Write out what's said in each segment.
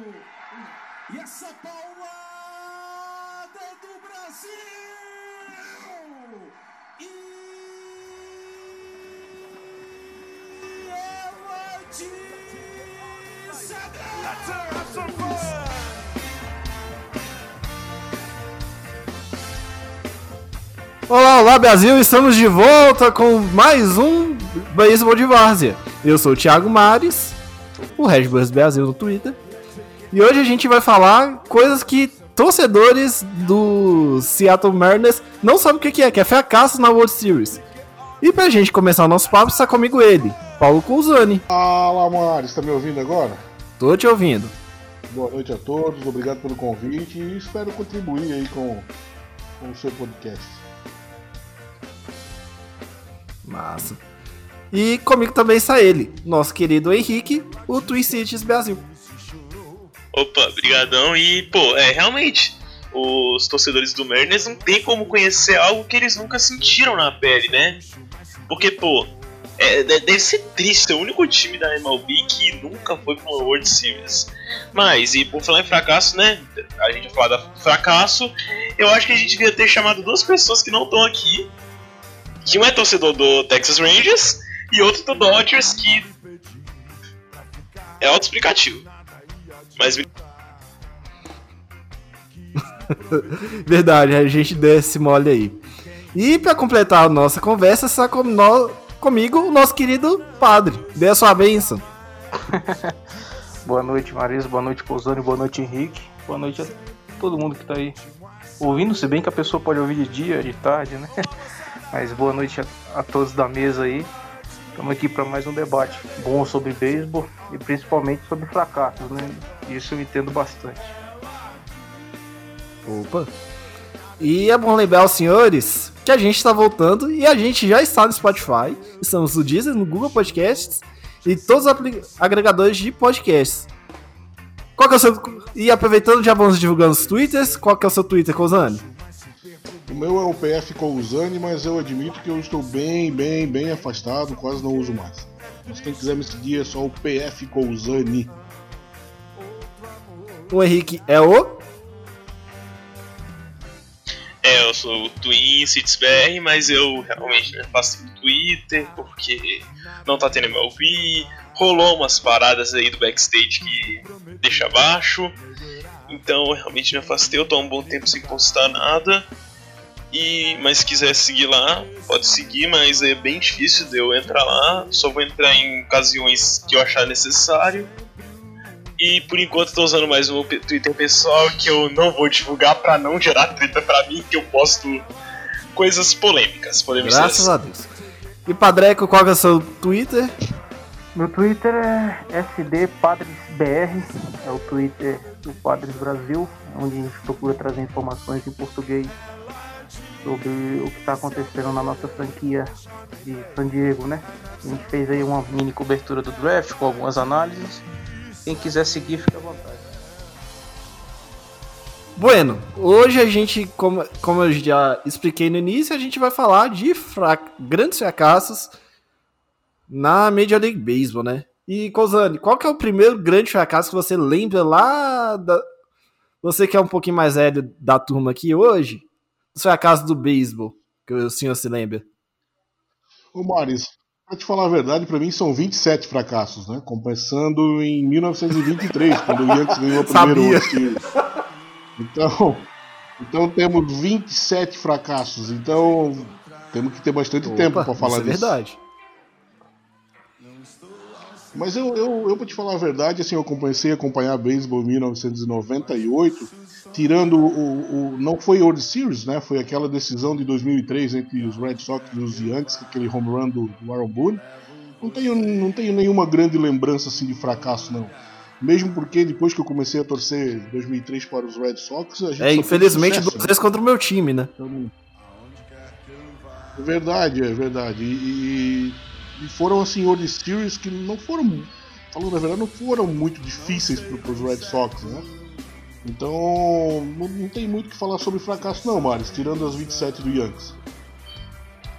E essa paulada do Brasil! E ela diz adeus! Olá, olá Brasil, estamos de volta com mais um Beisebol de Várzea. Eu sou o Thiago Mares, o Red Bulls Brasil no Twitter. E hoje a gente vai falar coisas que torcedores do Seattle Mariners não sabem o que é, que é fracasso na World Series. E pra gente começar o nosso papo, está comigo ele, Paulo Cousani. Fala, Maris, tá me ouvindo agora? Tô te ouvindo. Boa noite a todos, obrigado pelo convite e espero contribuir aí com, com o seu podcast. Massa. E comigo também está ele, nosso querido Henrique, o Twin Cities Brasil. Opa, brigadão. E, pô, é, realmente, os torcedores do Mariners não tem como conhecer algo que eles nunca sentiram na pele, né? Porque, pô, é, deve ser triste, é o único time da MLB que nunca foi para uma World Series. Mas, e por falar em fracasso, né? A gente falar da fracasso. Eu acho que a gente devia ter chamado duas pessoas que não estão aqui. Que um é torcedor do Texas Rangers e outro do Dodgers, que é autoexplicativo. Mas Verdade, a gente desce mole aí. E para completar a nossa conversa, está com no... comigo o nosso querido padre. Dê a sua bênção. boa noite, Marisa. Boa noite, Pousani. Boa noite, Henrique. Boa noite a todo mundo que está aí ouvindo, se bem que a pessoa pode ouvir de dia, de tarde, né? Mas boa noite a, a todos da mesa aí. Estamos aqui para mais um debate bom sobre beisebol e principalmente sobre fracassos, né? Isso eu entendo bastante. Opa! E é bom lembrar aos senhores que a gente está voltando e a gente já está no Spotify, estamos no Deezer, no Google Podcasts e todos os agregadores de podcasts. Qual que é o seu... E aproveitando, já vamos divulgando os twitters, qual que é o seu Twitter, Cozani? O meu é o PF Cousani, mas eu admito que eu estou bem, bem, bem afastado, quase não uso mais. Mas quem quiser me seguir é só o PF Cousani. O Henrique é o? É, eu sou o Twin BR, mas eu realmente né, faço no Twitter porque não tá tendo MLB. Rolou umas paradas aí do backstage que deixa abaixo. Então eu realmente me afastei, eu tô há um bom tempo sem postar nada. E, mas se quiser seguir lá, pode seguir, mas é bem difícil de eu entrar lá. Só vou entrar em ocasiões que eu achar necessário. E por enquanto estou usando mais meu Twitter pessoal que eu não vou divulgar para não gerar treta para mim, que eu posto coisas polêmicas. Podemos Graças a Deus. E Padreco, qual é o seu Twitter? Meu Twitter é SDPadresBR, é o Twitter do Padres Brasil, onde a gente procura trazer informações em português sobre o que está acontecendo na nossa franquia de San Diego, né? A gente fez aí uma mini cobertura do draft com algumas análises. Quem quiser seguir, fica à vontade. Bueno, hoje a gente, como, como eu já expliquei no início, a gente vai falar de fra grandes fracassos na Major League Baseball, né? E, Cozani, qual que é o primeiro grande fracasso que você lembra lá da... Você que é um pouquinho mais velho da turma aqui hoje, os fracassos do beisebol, que o senhor se lembra? Ô Maris, pra te falar a verdade, para mim são 27 fracassos, né? Começando em 1923, quando o Yankees ganhou o primeiro time. Então, então temos 27 fracassos. Então temos que ter bastante Opa, tempo para falar isso é disso. É verdade. Mas eu, eu, eu vou te falar a verdade, assim, eu comecei a acompanhar beisebol em 1998, tirando o, o, Não foi World Series, né? Foi aquela decisão de 2003 entre os Red Sox e os Yankees, aquele home run do, do Aaron Boone. Não tenho, não tenho nenhuma grande lembrança assim de fracasso, não. Mesmo porque depois que eu comecei a torcer em 2003 para os Red Sox, a gente É, infelizmente duas né? vezes contra o meu time, né? Então, é verdade, é verdade. E, e foram assim World Series que não foram, falando a verdade, não foram muito difíceis para os Red Sox, né? Então não, não tem muito o que falar sobre fracasso não, Maris, tirando as 27 do Yankees.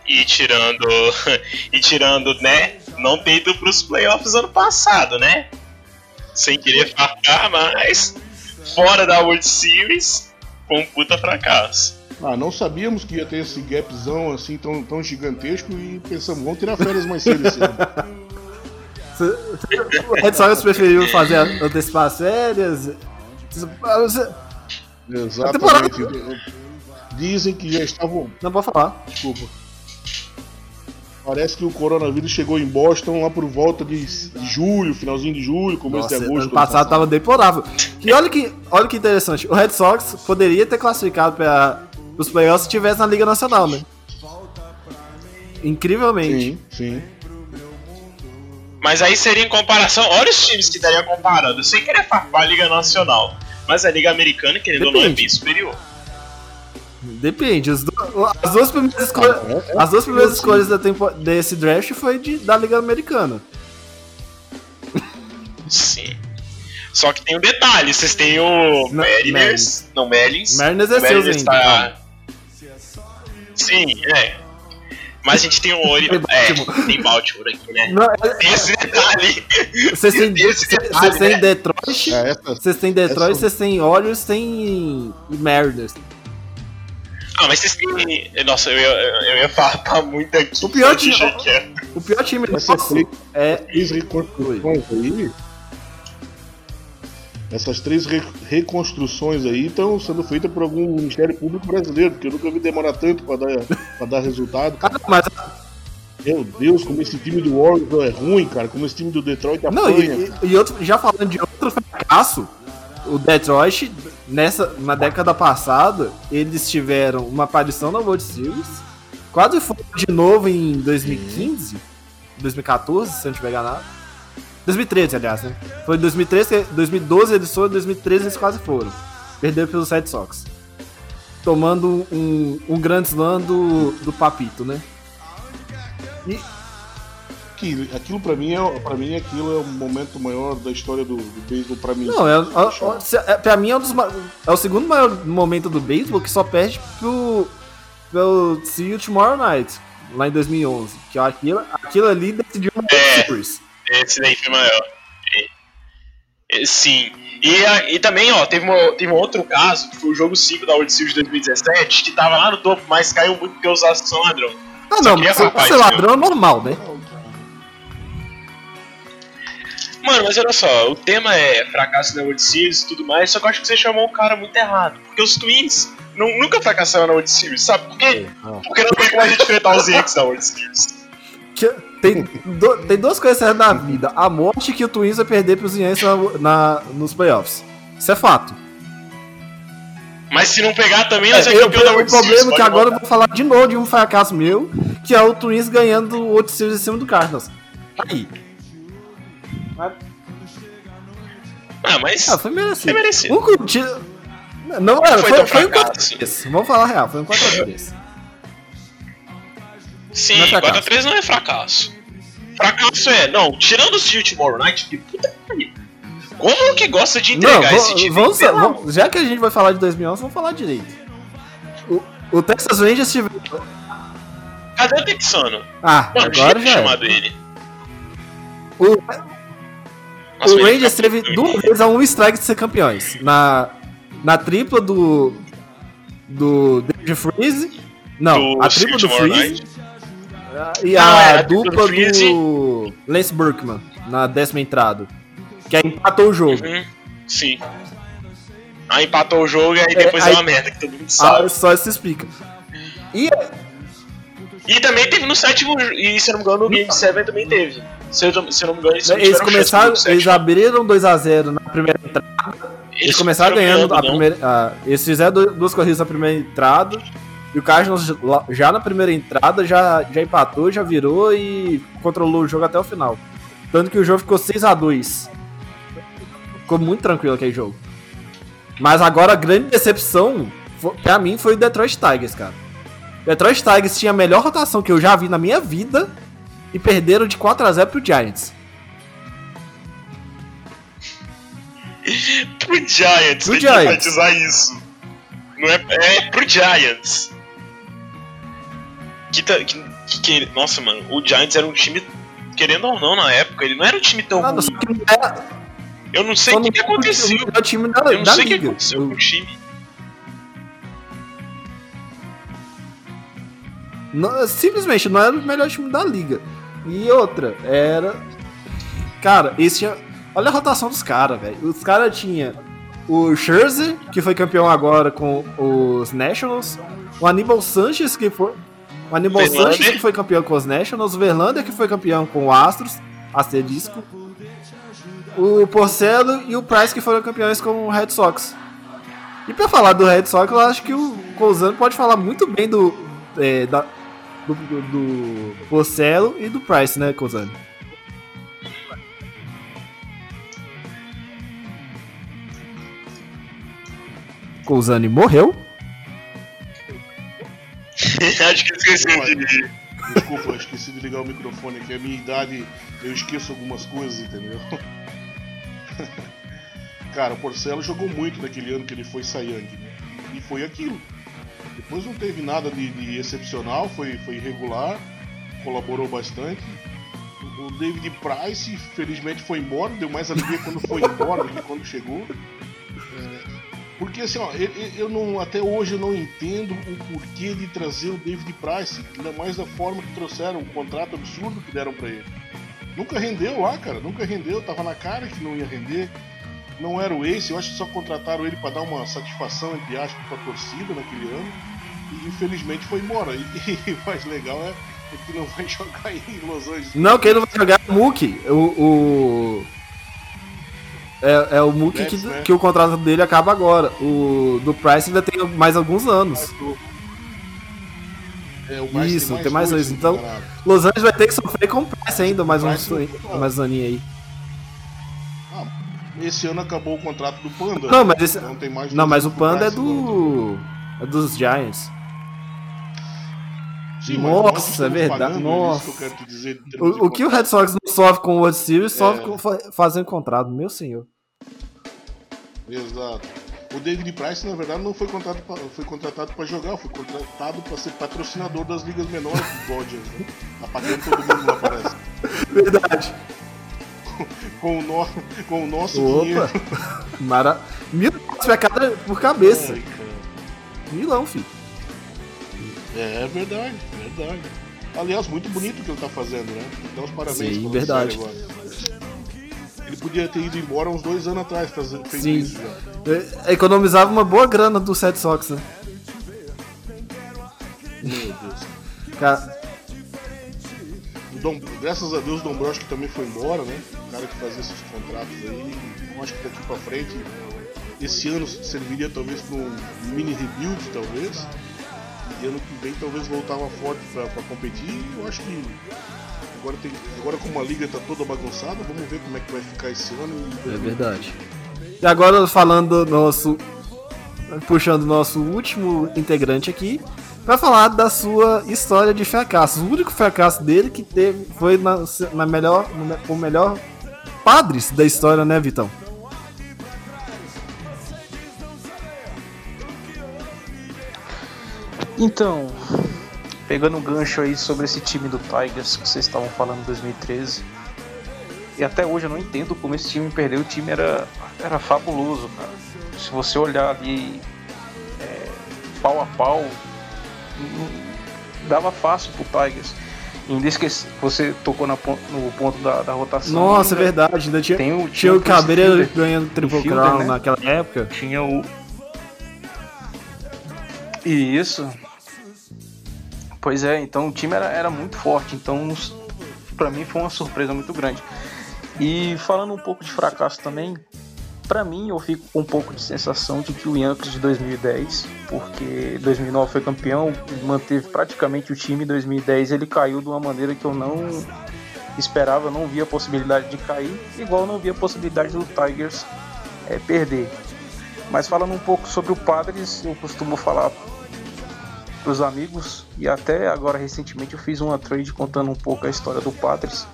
E tirando, e tirando, né, não ter ido para os playoffs ano passado, né? sem querer fartar, mas fora da World Series, foi um puta fracasso. Ah, não sabíamos que ia ter esse gapzão assim tão, tão gigantesco e pensamos, vamos tirar férias mais cedo esse ano. O Red Sox preferiu fazer antecipar as férias. Você- Exatamente. Dizem que já estavam. Não pode falar. Desculpa. Parece que o coronavírus chegou em Boston lá por volta de julho, finalzinho de julho, começo Nossa, de agosto. ano passado tava deplorável. E olha que, olha que interessante, o Red Sox poderia ter classificado para os playoffs se tivesse na Liga Nacional, né? Incrivelmente. Sim, sim. Mas aí seria em comparação. Olha os times que estaria comparando, sem querer farpar a Liga Nacional. Mas a Liga Americana, querendo ou não, é bem superior. Depende. as duas primeiras escolhas, É, é. as duas primeiras escolhas da tempo- desse draft foi de- da Liga Americana. Sim. Só que tem um detalhe, vocês têm o Não, Mariners, não Marlins. Mariners é ainda. tá- Sim, é. Mas a gente tem o Ori... É, Baltimore. tem Baltimore aqui, né? Não, é- Tem esse detalhe. Vocês têm, esse têm né? Detroit, É, vocês têm Detroit, vocês têm Orioles, tem Mariners. Ah, mas vocês têm... Nossa, eu ia, eu ia farpar muito aqui. O pior time-. O pior time três- é reconstruções aí. Essas três re- reconstruções aí estão sendo feitas por algum Ministério Público brasileiro, porque eu nunca vi demorar tanto para dar, pra dar resultado. Ah, mas Meu Deus, como esse time do Warriors é ruim, cara. Como esse time do Detroit Não, apanha. e, e- e outro, já falando de outro fracasso, o Detroit, nessa, na década passada, eles tiveram uma aparição na World Series, quase foram de novo em 2015, 2014, se eu não tiver enganado. 2013, aliás, né? Foi em 2013, que- 2012 eles foram, em 2013 eles quase foram. Perderam pelos Red Sox. Tomando um, um grande slam do, do Papito, né? E, Aquilo, aquilo pra mim é para mim aquilo é o momento maior da história do, do beisebol pra mim. Não, é, é, é, pra mim é, um dos, é o segundo maior momento do beisebol que só perde pro, pro See You Tomorrow Night, lá em 2011. Que aquilo, aquilo ali decidiu uma É. Series. Esse daí foi maior. É, é, Sim. E, a- e também, ó, teve, uma- teve um outro caso, que foi o jogo 5 da World Series de 2017, que tava lá no topo, mas caiu muito porque os astros são ladrão. Ah, Só não, mas ser isso, ladrão é normal, né? Mano, mas olha só, o tema é fracasso na World Series e tudo mais, só que eu acho que você chamou o cara muito errado. Porque os Twins nu- nunca fracassaram na World Series, sabe por quê? Porque não tem como a gente enfrentar os Yankees na World Series. Que tem, do- tem duas coisas certas na vida: a morte que o Twins vai perder pros Yankees na, na- nos playoffs. Isso é fato. Mas se não pegar também, É, nós vamos eu- campeão da o World problema Series. é que agora eu vou falar de novo de um fracasso meu, que é o Twins ganhando o World Series em cima do Cardinals. Aí. Ah, mas Ah, foi merecido. foi merecido. Um curti... Não, era, foi foi, foi um fracasso. 4x3. Vamos falar a real, foi um 4x3. Sim, Não é fracasso. 4x3 não é fracasso. Fracasso é, não, tirando o Seal Tomorrow Night, que puta que pariu. Como que gosta de Não, entregar esse vamos, time? vamos, vamos- já que a gente vai falar de 2011, vamos falar direito. O, o Texas Rangers tive... Cadê o Texano? Ah, Mano, agora tinha já chamado ele. O, Nossa, o ele Rangers teve duas vezes a um strike de ser campeões. Na, na tripla do... Do David Freeze. Não, Do a tripla do Freeze. Night. E a, é, a dupla do Lance Burkman na décima entrada. Que aí empatou o jogo. Uhum, sim. Aí empatou o jogo e aí depois é, aí- uma merda, que todo mundo sabe. Ah, só isso explica. E E também teve no sétimo, e se eu não me engano, no Game 7 também teve. Se eu, se eu não me engano, eles, eles começaram, eles abriram 2x0 na primeira entrada. Eles começaram foram ganhando a primeira. ah, eles fizeram du- duas corridas na primeira entrada. E o Cardinals já na primeira entrada já, já empatou, já virou e controlou o jogo até o final. Tanto que o jogo ficou 6x2. Ficou muito tranquilo aquele jogo. Mas agora a grande decepção, pra mim, foi o Detroit Tigers, cara. Detroit Tigers tinha a melhor rotação que eu já vi na minha vida e perderam de 4x0 pro Giants. Pro Giants, Pro tem Giants. que enfatizar isso. Não é, é pro Giants. Que, tá- que, que, que- Nossa, mano, o Giants era um time, querendo ou não, na época, ele não era um time tão Ah, ruim. não era, Eu não sei o que, não que aconteceu. O time da, Eu não da sei o que liga. aconteceu com o time. Não- simplesmente não era o melhor time da liga. E outra, era. Cara, esse tinha. Olha a rotação dos caras, velho. Os caras tinham o Scherzer, que foi campeão agora com os Nationals. O Aníbal Sanches, que foi. O Verlander. Sanches, que foi campeão com os Nationals. O Verlander, que foi campeão com o Astros. Asterisco. O Porcelo e o Price, que foram campeões com o Red Sox. E pra falar do Red Sox, eu acho que o Cousano pode falar muito bem do. é, da, do, do, do Porcelo e do Price, né, Cousano? Cousani morreu. Acho que esqueceu de. Desculpa, esqueci de ligar o microfone aqui. A minha idade, eu esqueço algumas coisas, entendeu? Cara, o Porcelo jogou muito naquele ano que ele foi Sayang. né? E foi aquilo. Depois não teve nada de, de excepcional, foi, foi irregular, colaborou bastante. O David Price, felizmente, foi embora, deu mais alegria quando foi embora do que quando chegou. Porque assim, ó, eu, eu- não, até hoje eu não entendo o porquê de trazer o David Price, ainda mais da forma que trouxeram, o contrato absurdo que deram pra ele. Nunca rendeu lá, cara, nunca rendeu, tava na cara que não ia render. Não era o Ace, eu acho que só contrataram ele pra dar uma satisfação, entre aspas, pra torcida naquele ano. E infelizmente foi embora. E, e o mais legal é, é que não vai jogar em Los Angeles. Não, quem não vai jogar é o Mookie. O. o- É, é o Mookie que, né? que o contrato dele acaba agora. O do Price ainda tem mais alguns anos. É, o Price Isso, tem mais dois, se então- não me engano. Los Angeles vai ter que sofrer com o Price ainda, mais Price não- mais um aninho aí. Ah, esse ano acabou o contrato do Panda. Não, mas esse- Não, tem mais Não, dois mas o Panda é agora. do. É dos Giants. Sim, Nossa, é verdade, é nossa. que eu quero te dizer O, o que o Red Sox não sofre com o World Series, sofre É. com fa- fazendo contrato, meu senhor. Exato. O David Price, na verdade, não foi contratado pra, foi contratado para jogar, foi contratado para ser patrocinador das ligas menores do Dodgers, né? Tá pagando todo mundo lá, parece. Verdade. Com o, no, com o nosso Opa! dinheiro. Mara... Mil por cabeça. Ai. Milão, filho. É verdade, verdade. Aliás, muito bonito o que ele tá fazendo, né? Então os parabéns Sim, verdade. agora. Ele podia ter ido embora uns dois anos atrás, fazer, feito Sim. isso já. É, Economizava uma boa grana do Red Sox, né? Meu Deus. Cara, Dom, graças a Deus o Dombrowski também foi embora, né? O cara que fazia esses contratos aí. Eu acho que daqui pra frente, esse ano serviria talvez para um mini rebuild, talvez. E ano que vem talvez voltava forte pra, pra competir. Eu acho que agora, tem, agora como a liga tá toda bagunçada, vamos ver como é que vai ficar esse ano. é verdade. E agora falando do nosso. Puxando o nosso último integrante aqui. Pra falar da sua história de fracasso. O único fracasso dele que teve foi na, na melhor, no o melhor padres da história, né, Vitão? Então, pegando um gancho aí sobre esse time do Tigers que vocês estavam falando em 2013. E até hoje eu não entendo como esse time perdeu. O time era, era fabuloso, cara. Se você olhar ali é, pau a pau, hum, dava fácil pro Tigers. E ainda esqueci, você tocou na no ponto da, da rotação. Nossa, é ainda verdade. Ainda tinha, Tem o, tinha o Chris Cabreiro Fielder. ganhando Triple Crown né? naquela época. Tinha o. Isso. Pois é, então o time era, era muito forte. Então, pra mim foi uma surpresa muito grande. E falando um pouco de fracasso também, pra mim eu fico com um pouco de sensação de que o Yankees de 2010, porque 2009 foi campeão, manteve praticamente o time, 2010 ele caiu de uma maneira que eu não esperava, não via a possibilidade de cair, igual não via a possibilidade do Tigers é, perder. Mas falando um pouco sobre o Padres, eu costumo falar para os amigos e até agora recentemente eu fiz uma trade contando um pouco a história do Padres.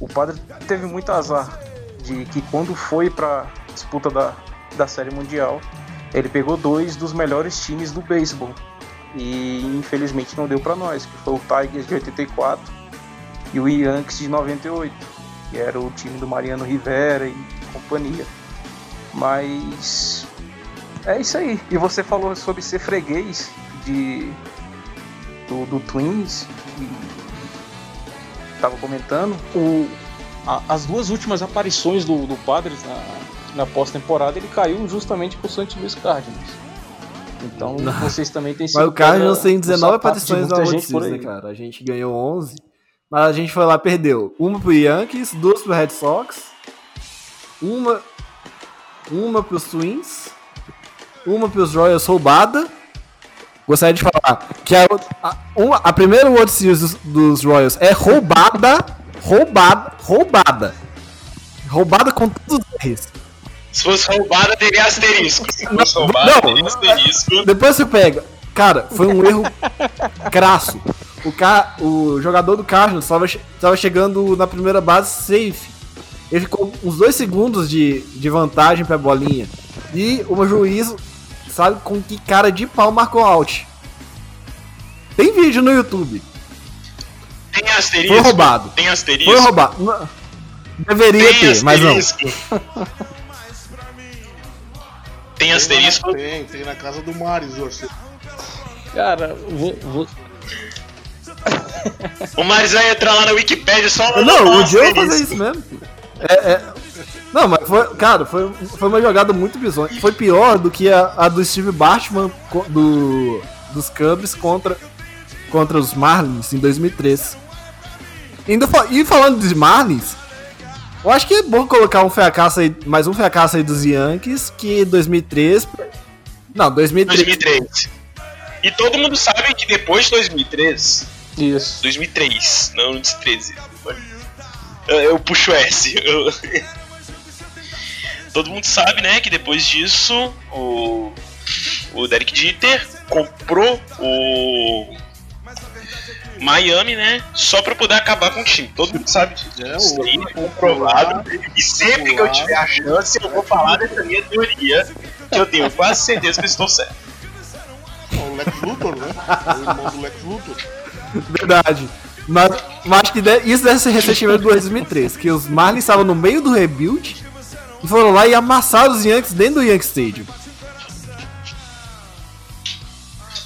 O Padres teve muito azar de que quando foi para disputa da, da Série Mundial, ele pegou dois dos melhores times do beisebol e infelizmente não deu para nós, que foi o Tigers de 84 e o Yankees de 98, que era o time do Mariano Rivera e companhia. Mas é isso aí. E você falou sobre ser freguês de do, do Twins que tava comentando. O, a- as duas últimas aparições do, do Padres na, na pós-temporada, ele caiu justamente pro St. Louis Cardinals. Então Não. vocês também têm Mas o Cardinals tem no 19 sapato de aparições na gente Series, né, cara? A gente ganhou 11, mas a gente foi lá e perdeu. Uma pro Yankees, duas pro Red Sox, uma, uma pros Twins, uma pros Royals roubada. Gostaria de falar que a, a, uma- a primeira World Series dos, dos Royals é roubada, roubada, roubada. Roubada com todos os R's. Se fosse roubada, teria asterisco. Se fosse roubada, Não, teria asterisco. Depois você pega. Cara, foi um erro crasso. O, ca... o jogador do Cardinals estava che... tava chegando na primeira base safe. Ele ficou uns dois segundos de, de vantagem pra bolinha. E o juiz, sabe com que cara de pau marcou out. Tem vídeo no YouTube. Tem asterisco. Foi roubado. Tem asterisco. Foi roubado. Não- Deveria Tem ter, mas não. asterisco. Tem asterisco. Tem, tem na casa do Maris, Orce. Cara, vou, vou- O Maris vai entrar lá na Wikipedia só Não, o Joe vai asterisco. fazer isso mesmo. É, é- Não, mas foi, cara, foi, foi uma jogada muito bizonha. Foi pior do que a, a do Steve Bartman co- do, dos Cubs contra, contra os Marlins em 2003. Ainda, fa- e falando dos Marlins, eu acho que é bom colocar um fracasso aí, mais um fracasso aí dos Yankees, que 2003. Não, 2003. 2003. E todo mundo sabe que depois de 2003, Isso. 2003, não 2013. Eu, eu puxo S. eu- Todo mundo sabe, né, que depois disso o, o Derek Jeter comprou o Miami, né, só pra poder acabar com o time. Todo mundo sabe disso. É, Isso o- aí é comprovado. E sempre que eu tiver a chance, eu vou falar dessa minha teoria, que eu tenho quase certeza que eu estou certo. O Lex Luthor, né? É o irmão do Lex Luthor. Verdade. Mas, mas acho que de- isso deve ser recentemente do 2003, que os Marlins estavam no meio do rebuild e foram lá e amassaram os Yankees dentro do Yankee Stadium.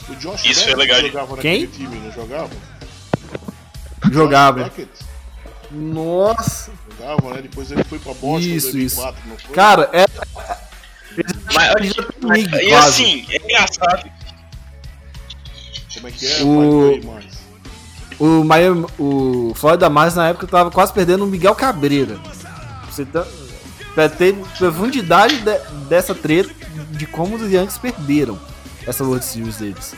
O Josh Isso é legal. jogava Quem? naquele time, não jogava? Jogava. Nossa. jogava, né? Depois ele foi pra Boston em Isso, 2004, não foi? Cara, é. Mas, Ele já tem league, e assim, é engraçado. Como é que é? O- aí. O Miami, o Florida Mars na época tava quase perdendo o Miguel Cabreira. Você tá, pra ter profundidade de- dessa treta de como os Yankees perderam essa World Series deles.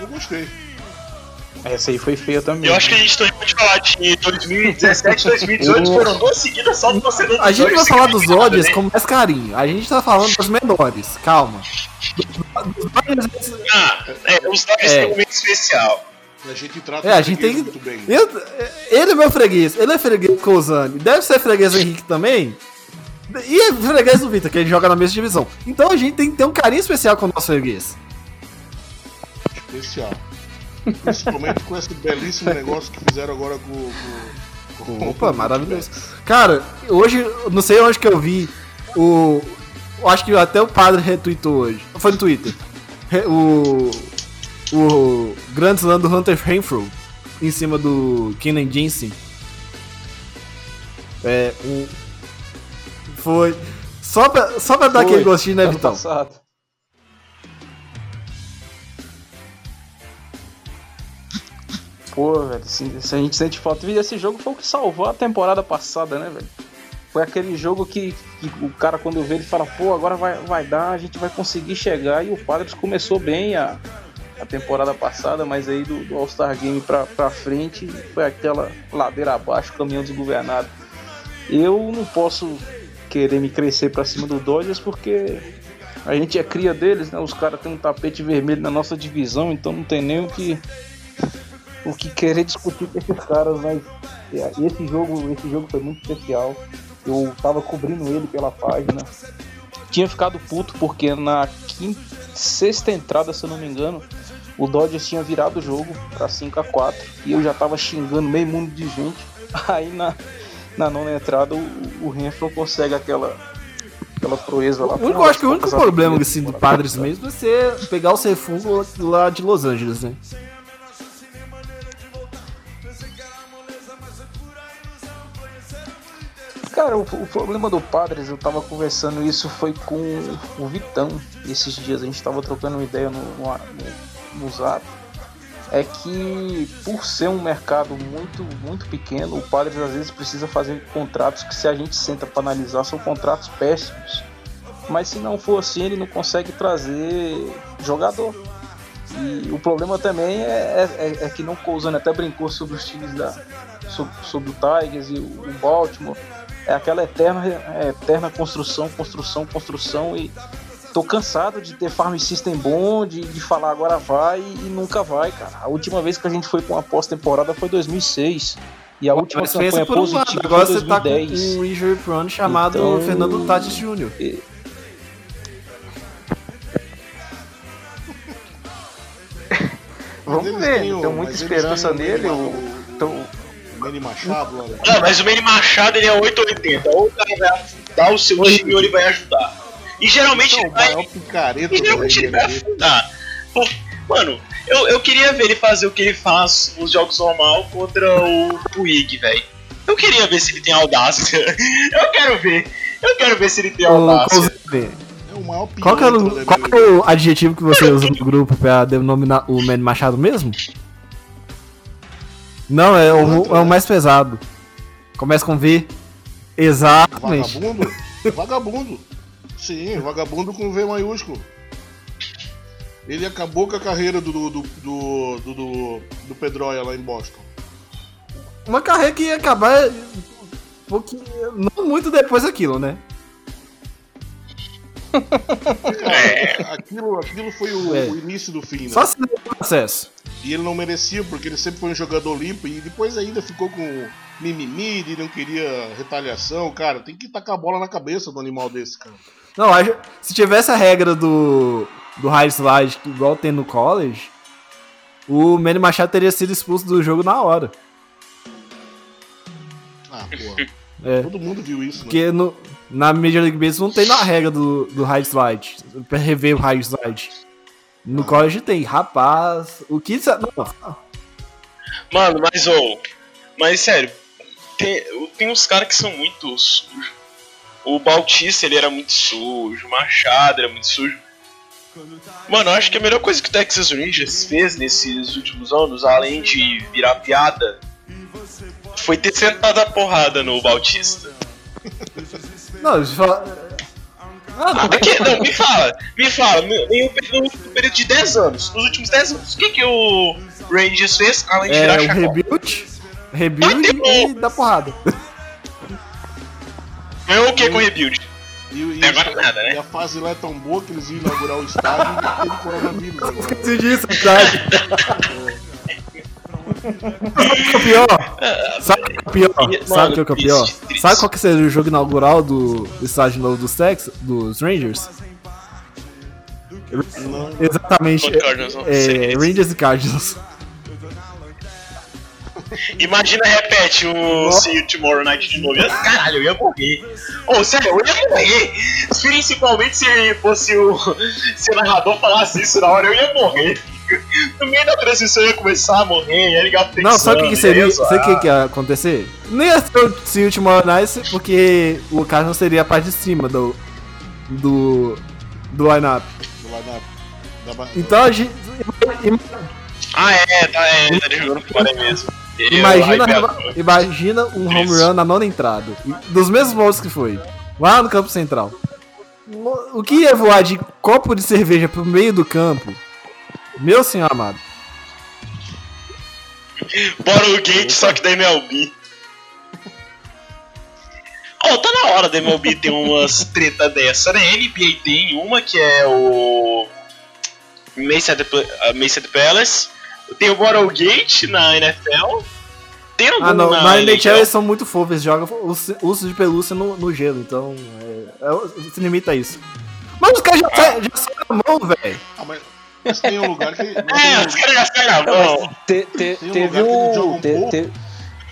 Eu gostei. Essa aí foi feia também. Eu acho que a gente também pode falar de 2017 e 2018 foram duas seguidas só do torcedor A gente vai falar dos Dodgers né? com mais carinho. A gente tá falando dos menores, calma. Ah, é, os Dodgers É. têm um momento especial. A gente trata É, a gente tem muito bem. Eu- ele é meu freguês, ele é freguês com o Zani. Deve ser freguês do Henrique também. E é freguês do Vitor, que ele joga na mesma divisão. Então a gente tem que ter um carinho especial com o nosso freguês. Especial. Principalmente com esse belíssimo negócio que fizeram agora com, com, com Opa, maravilhoso. Cara, hoje, não sei onde que eu vi o. acho que até o padre retweetou hoje. Foi no Twitter. O. O Grand Slam do Hunter Renfro em cima do Kenan Jensen. É, um. Foi. Só pra, só pra dar Foi, aquele gostinho, né, Vitão? passado. Pô, velho, se, a gente sente falta. E esse jogo foi o que salvou a temporada passada, né, velho? Foi aquele jogo que, que o cara, quando vê, ele fala, pô, agora vai, vai dar, a gente vai conseguir chegar. E o Padres começou bem a, a temporada passada, mas aí do, do All-Star Game pra, pra frente foi aquela ladeira abaixo, caminhão desgovernado. Eu não posso querer me crescer pra cima do Dodgers porque a gente é cria deles, né? Os caras têm um tapete vermelho na nossa divisão, então não tem nem o que o que querer discutir com esses caras, mas é, esse jogo, esse jogo foi muito especial. Eu tava cobrindo ele pela página. Tinha ficado puto porque na quinta, sexta entrada, se eu não me engano, o Dodgers tinha virado o jogo pra 5 a 4 e eu já tava xingando meio mundo de gente. Aí na, na nona entrada o, o Renfro consegue aquela, aquela proeza lá. O único, eu acho que o único problema assim, do Padres mesmo é ser pegar o refúgio lá de Los Angeles, né? Cara, o, o, problema do Padres, eu tava conversando isso, foi com o Vitão esses dias. A gente tava trocando uma ideia no, no, no Zap. É que por ser um mercado muito, muito pequeno, o Padres às vezes precisa fazer contratos que se a gente senta para analisar são contratos péssimos. Mas se não for assim, ele não consegue trazer jogador. E o problema também é, é, é que não Cousano até brincou sobre os times da. sobre, sobre o Tigers e o, o Baltimore é aquela eterna, é, eterna construção, construção, construção e tô cansado de ter farm system bom, de, de falar agora vai e, nunca vai, cara. A última vez que a gente foi com uma pós-temporada foi 2006. E a última Mas campanha por um positiva. Agora foi você tá com 2010. um injury prone chamado Então- Fernando Tatis Jr. E- Vamos ver, tenho muita esperança nele. O, então, o Manny Machado lá. Não, mas o Manny Machado ele é 880. Ou o cara vai afundar o seu time ou ele vai ajudar. E geralmente Não, ele o vai. maior picareta E geralmente ele vai NBA. afundar. Mano, eu, eu queria ver ele fazer o que ele faz nos jogos normal contra o Puig, velho. Eu queria ver se ele tem audácia. Eu quero ver. Eu quero ver se ele tem audácia. É o maior Qual que, é o, da qual é o adjetivo que você usa no grupo pra denominar o Manny Machado mesmo? Não, é o, é o mais pesado. Começa com V. Exatamente. Vagabundo? vagabundo. Sim, vagabundo com V maiúsculo. Ele acabou com a carreira do, do, do, do, do, Pedroia lá em Boston. Uma carreira que ia acabar um pouquinho, não muito depois daquilo, né? Cara, aquilo, aquilo foi o, É. o início do fim, né? Só se der o processo. E ele não merecia, porque ele sempre foi um jogador limpo e depois ainda ficou com mimimi e não queria retaliação. Cara, tem que tacar a bola na cabeça do animal desse, cara. Não, acho- se tivesse a regra do, do high slide, igual tem no college, o Manny Machado teria sido expulso do jogo na hora. Ah, porra. É. Todo mundo viu isso, né? Porque no, na Major League Baseball não tem na regra do, do high slide, pra rever o high slide. No college tem, rapaz, o que... Não, Mano, mas ô. mas sério, tem, tem uns caras que são muito sujos. O Bautista ele era muito sujo, o Machado era muito sujo. Mano, eu acho que a melhor coisa que o Texas Rangers fez nesses últimos anos, além de virar piada, foi ter sentado a porrada no Bautista. não, deixa eu falar... Ah, Ah, que, não, me fala, me fala, em um período de 10 anos, nos últimos 10 anos, o que, que o Rangers fez além de é virar o chacota? rebuild, rebuild e dá porrada. Ganhou o que com o rebuild? E, e, Até agora nada, né? e a fase lá é tão boa que eles iam inaugurar o estádio e teve coronavírus. agora. Esqueci disso, verdade. Sabe o que é o pior? Sabe o que é o pior? Mano, Sabe o que é o pior? triste, triste. Sabe qual que seria o jogo inaugural do, estádio novo dos, Tex, dos Rangers? Não. Exatamente. Cardinals, É, sei. Rangers e Cardinals. Imagina, repete o See You Tomorrow Night de novo. Eu- Caralho, eu ia morrer. Ô, sério, eu ia morrer. Principalmente se fosse o. Se o narrador falasse isso na hora, eu ia morrer. No meio da transmissão eu ia começar a morrer, ia ligar Não, sabe o que, que seria? ia Sabe o que, que ia acontecer? Não ia ser o Sea Ultimate Nice, porque o Cardinals seria a parte de cima do. do. do lineup. Do lineup. Da Então a gente. Ah, é, tá, é, tá jogando fora mesmo. Eu- Imagina, ai, imagina um home Isso. run na nona entrada. Dos mesmos moldes que foi. Lá no campo central. O que ia voar de copo de cerveja pro meio do campo? Meu senhor amado. Bora o Gate, só que da MLB. Ó, tá na hora da MLB ter umas treta dessa, né? NBA tem uma que é o. Mace at the, Palace. Tem o Gate na NFL. Tem algum Ah, não. na, Na NHL? Eles são muito fofos, eles jogam os ursos de pelúcia no, no gelo, então. É, é, se limita a isso. Mas os caras já, saem- já saem na mão, velho. Ah, mas, mas tem um lugar que. É, os caras mão. um teve um. te- te-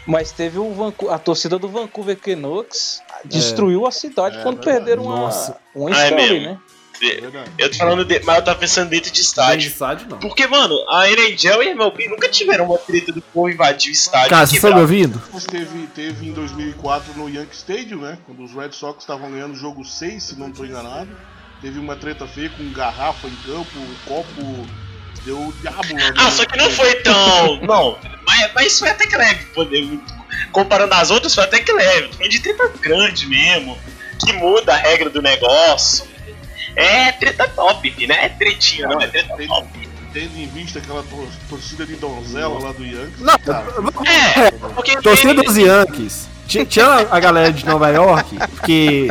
Mas teve o Vanco- a torcida do Vancouver Canucks destruiu a cidade É, quando verdade. perderam uma, Nossa. uma Ah, é né? É. Eu tô falando de, mas eu tava pensando dentro de estádio. estádio, não. Porque, mano, a NHL e a MLB nunca tiveram uma treta do povo invadir o estádio. Cara, vocês estão me quebrar. ouvindo? Teve, teve em 2004 no Yankee Stadium, né? Quando os Red Sox estavam ganhando o jogo 6, se não estou enganado. Teve uma treta feia com garrafa em campo, o copo deu o diabo lá. Ah, só que não foi tão. Não, mas, mas isso foi até que leve. pô, eu- Comparando as outras, foi até que leve. Foi de treta grande mesmo, que muda a regra do negócio. É treta top, não é tretinha, não, é treta Tendo, top. tendo em vista aquela tor- torcida de donzela lá do Yankees. Não, cara, É, porque. Torcida dos Yankees. Ti- Tinha a galera de Nova York, porque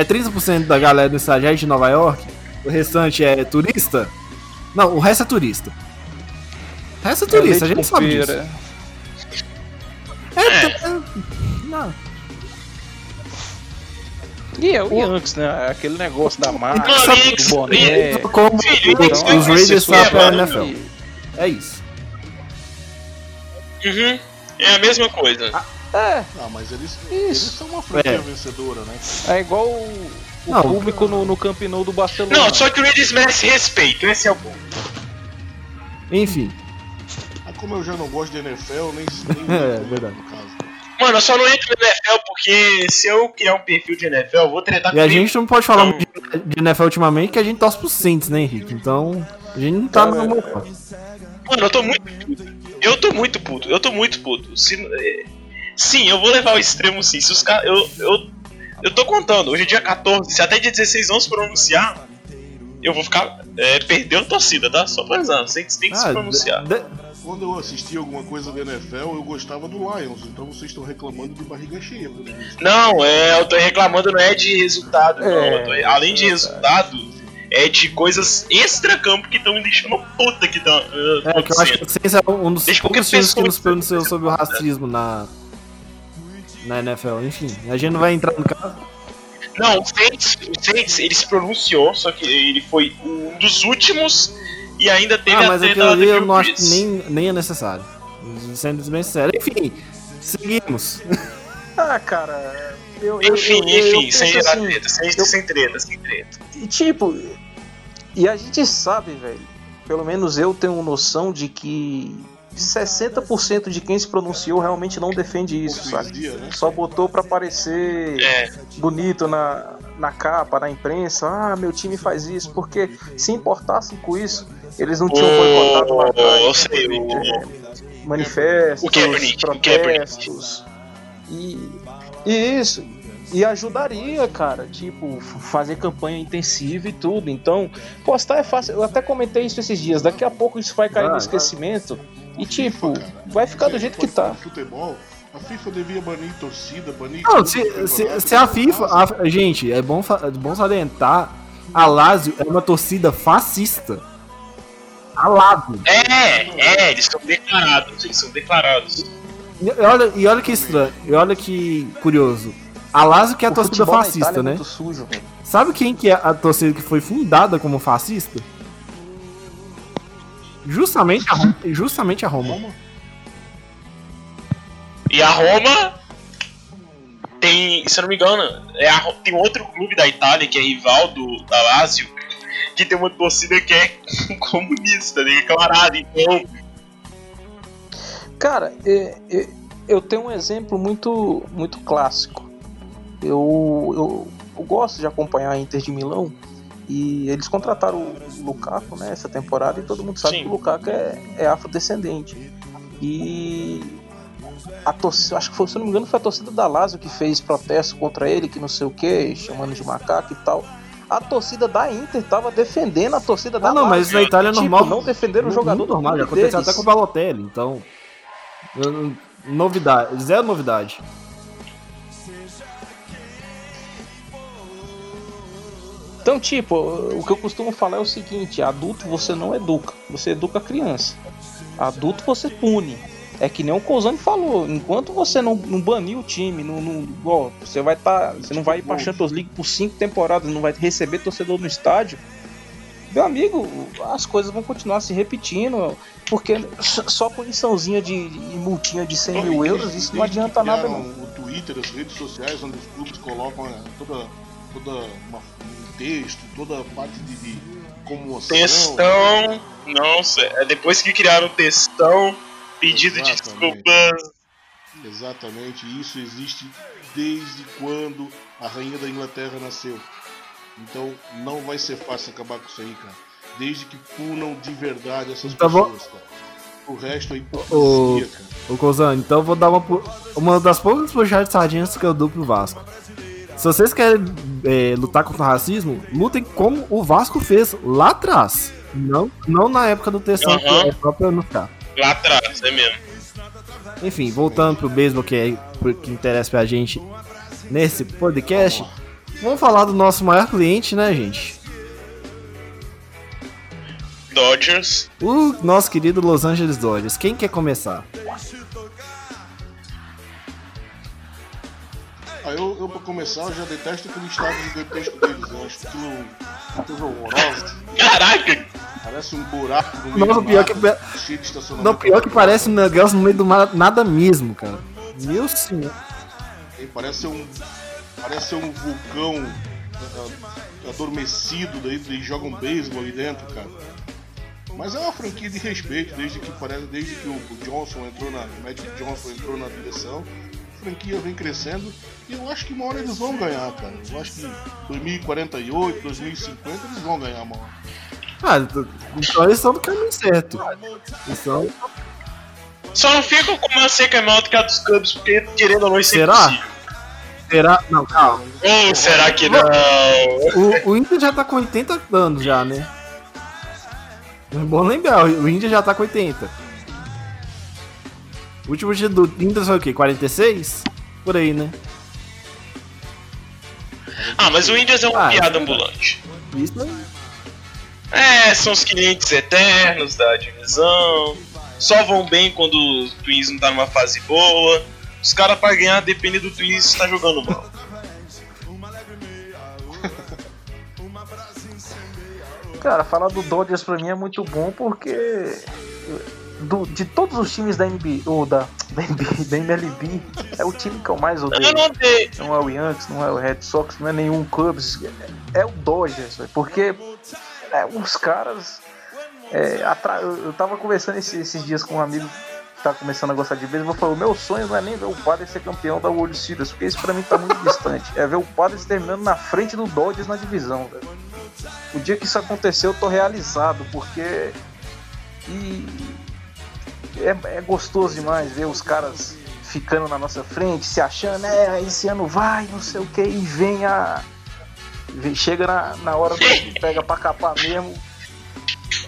é 30% da galera do estádio é de Nova York, o restante é turista. Não, o resto é turista. O resto é turista, a leite gente sabe disso. pera. É, É. é- não. E é o Yankees, né? Aquele negócio da marca, do boné. Como Filho, os, é Raiders isso, são pra. NFL. É isso. Uhum, é a mesma coisa. É, Ah, mas eles, eles isso. são uma franquia É. vencedora, né? É igual o, o Não. público no, no Camp Nou do Barcelona. Não, só que o Raiders merece respeito, esse é o ponto. Enfim. Mas como eu já não gosto de NFL, nem, nem É, verdade. no caso. Mano, eu só não entro no NFL porque se eu criar um perfil de NFL, eu vou tretar E a com gente não pode falar Não. muito de, de NFL ultimamente, que a gente torce pro Saints, né, Henrique? Então, a gente não tá Cara, no Mano, eu tô muito puto. Eu tô muito puto, eu tô muito puto. Se, é, sim, eu vou levar ao extremo sim. Se os caras. Eu, eu, eu tô contando, hoje é dia 14, se até dia 16 vão se pronunciar, eu vou ficar. É, perdeu a torcida, tá? Só pra avisar, tem, tem que se Ah, pronunciar. de- de- Quando eu assisti alguma coisa da NFL, eu gostava do Lions, então vocês estão reclamando de barriga cheia, por isso. Não, é, eu tô reclamando não é de resultado, não. É, Eu tô- além de resultado, é de coisas extra-campo que estão me deixando puta que estão. É, que eu acho que o Saints é um dos Deixa qualquer poucos times que pessoa nos pronunciou sobre o racismo na, na NFL. Enfim, a gente não vai entrar no caso. Não, o Saints, o Saints, ele se pronunciou, só que ele foi um dos últimos e ainda teve Ah, a mas treta aquilo ali eu não acho que nem, nem é necessário. Sendo bem sincero. Enfim, seguimos. Ah, cara. Eu, Enfim, eu- eu enfim, sem assim, treta, sem, eu- sem treta, sem treta. E tipo, e a gente sabe, velho, pelo menos eu tenho noção de que 60% de quem se pronunciou realmente não defende isso, sabe? Só botou pra parecer É, bonito na, na capa, na imprensa. Ah, meu time faz isso. Porque se importassem com isso, eles não tinham Ô, boicotado lá atrás. eu sei, o- manifestos, Kaepernick. protestos. E, e isso. E ajudaria, cara, tipo, fazer campanha intensiva e tudo. Então, postar é fácil. Eu até comentei isso esses dias. Daqui a pouco isso vai cair Vai, no esquecimento. E, tipo, FIFA, vai ficar do jeito que tá. Futebol, a FIFA devia banir torcida, banir. Não, se, se, se a FIFA. a- gente, é bom, é bom salientar. A Lazio é uma torcida fascista. A Lazio. é, é, eles são declarados, eles são declarados. E olha, e olha que estranho. E olha que curioso. A Lazio que é a O torcida fascista, é né? muito sujo, velho. Sabe quem que é a torcida que foi fundada como fascista? Justamente a Roma. Justamente a Roma. E a Roma tem, se eu não me engano, é a tem outro clube da Itália que é rival do da Lazio, que tem uma torcida que é comunista, declarada. Então, Cara, é- é- eu tenho um exemplo muito, muito clássico. Eu, eu, eu gosto de acompanhar a Inter de Milão e eles contrataram o Lukaku né, essa temporada e todo mundo sabe Sim. que o Lukaku é, é afrodescendente. E a torcida, acho que foi, se eu não me engano, foi a torcida da Lazio que fez protesto contra ele, que não sei o que, chamando de macaco e tal. A torcida da Inter tava defendendo a torcida da Ah, não, Lazio. mas na Itália é Tipo, normal. não defenderam o jogador normal, já aconteceu deles. até com o Balotelli, então. Novidade, zero novidade. Então, tipo, o que eu costumo falar é o seguinte: adulto você não educa, você educa a criança. Adulto você pune. É que nem o Cousani falou, enquanto você não, não banir o time, não, não, ó, você vai tá, você não vai ir pra Champions League por cinco temporadas, não vai receber torcedor no estádio. Meu amigo, as coisas vão continuar se repetindo, porque só puniçãozinha de, de multinha de 100 mil euros, isso não adianta nada não. O Twitter, as redes sociais, onde os clubes colocam é, toda, toda uma- um texto, toda a parte de, de comoção. Textão. Nossa, é depois que criaram o textão, pedido de Exatamente. desculpas. Exatamente, isso existe desde quando a rainha da Inglaterra nasceu. Então não vai ser fácil acabar com isso aí, cara. Desde que punam de verdade essas Tá bom. pessoas, cara. O resto é O- hipocrisia, cara. Ô, Cozão, então eu vou dar uma, pu- uma das poucas puxadas de sardinhas que eu dou pro Vasco. Se vocês querem é, lutar contra o racismo, lutem como o Vasco fez lá atrás. Não, não na época do Aham. que é próprio ficar. Lá atrás, é mesmo. Enfim, voltando pro beisebol que é que interessa pra gente nesse podcast, vamos falar do nosso maior cliente, né, gente? Dodgers. O nosso querido Los Angeles Dodgers. Quem quer começar? Ah, eu, eu, pra começar, eu já detesto aquele estádio gigantesco deles. Eu acho aquilo uma coisa horrorosa. Caraca! Parece um buraco no meio Nossa, do pior que, cheio de estacionamento. não, pior que parece um negócio no meio do mar, nada mesmo, cara. Meu senhor. E Parece ser um, parece um vulcão ah, adormecido, daí eles jogam beisebol ali dentro, cara. Mas é uma franquia de respeito, desde que parece, desde que o Johnson entrou na, o Magic Johnson entrou na direção, franquia vem crescendo e eu acho que uma hora eles vão ganhar, cara. Eu acho que 2048, 2050 eles vão ganhar uma hora. Ah, então eles estão no caminho certo. São- Só não fica com uma seca maior do que a dos Cubs, porque querendo ou não isso é Será? impossível. Será? Não, calma. Ou será que não? O, o Inter já tá com 80 anos já, né? É bom lembrar, o Inter já tá com 80. O último dia do Inter foi o quê? 46? Por aí, né? Ah, mas o Indians é uma Ah, piada ambulante. Isso. É, são os clientes eternos da divisão. Só vão bem quando o Twins não tá numa fase boa. Os caras pra ganhar depende do Twins estar jogando mal. Cara, falar do Dodgers pra mim é muito bom porque do- de todos os times da NBA, ou da, da, NBA, da MLB, é o time que eu mais odeio. Não é o Yankees, não é o Red Sox, não é nenhum Cubs, é, o Dodgers, porque é, os caras. é, atra- eu, tava conversando esses, esses dias com um amigo que tá começando a gostar de beisebol, falou: meu sonho não é nem ver o Padres ser campeão da World Series, porque isso pra mim tá muito distante. É ver o Padres terminando na frente do Dodgers na divisão, velho. O dia que isso aconteceu, eu tô realizado, porque. E. É, é gostoso demais ver os caras ficando na nossa frente, se achando, é, esse ano vai, não sei o que, e vem a. vem- chega na, na hora do que pega pra capar mesmo,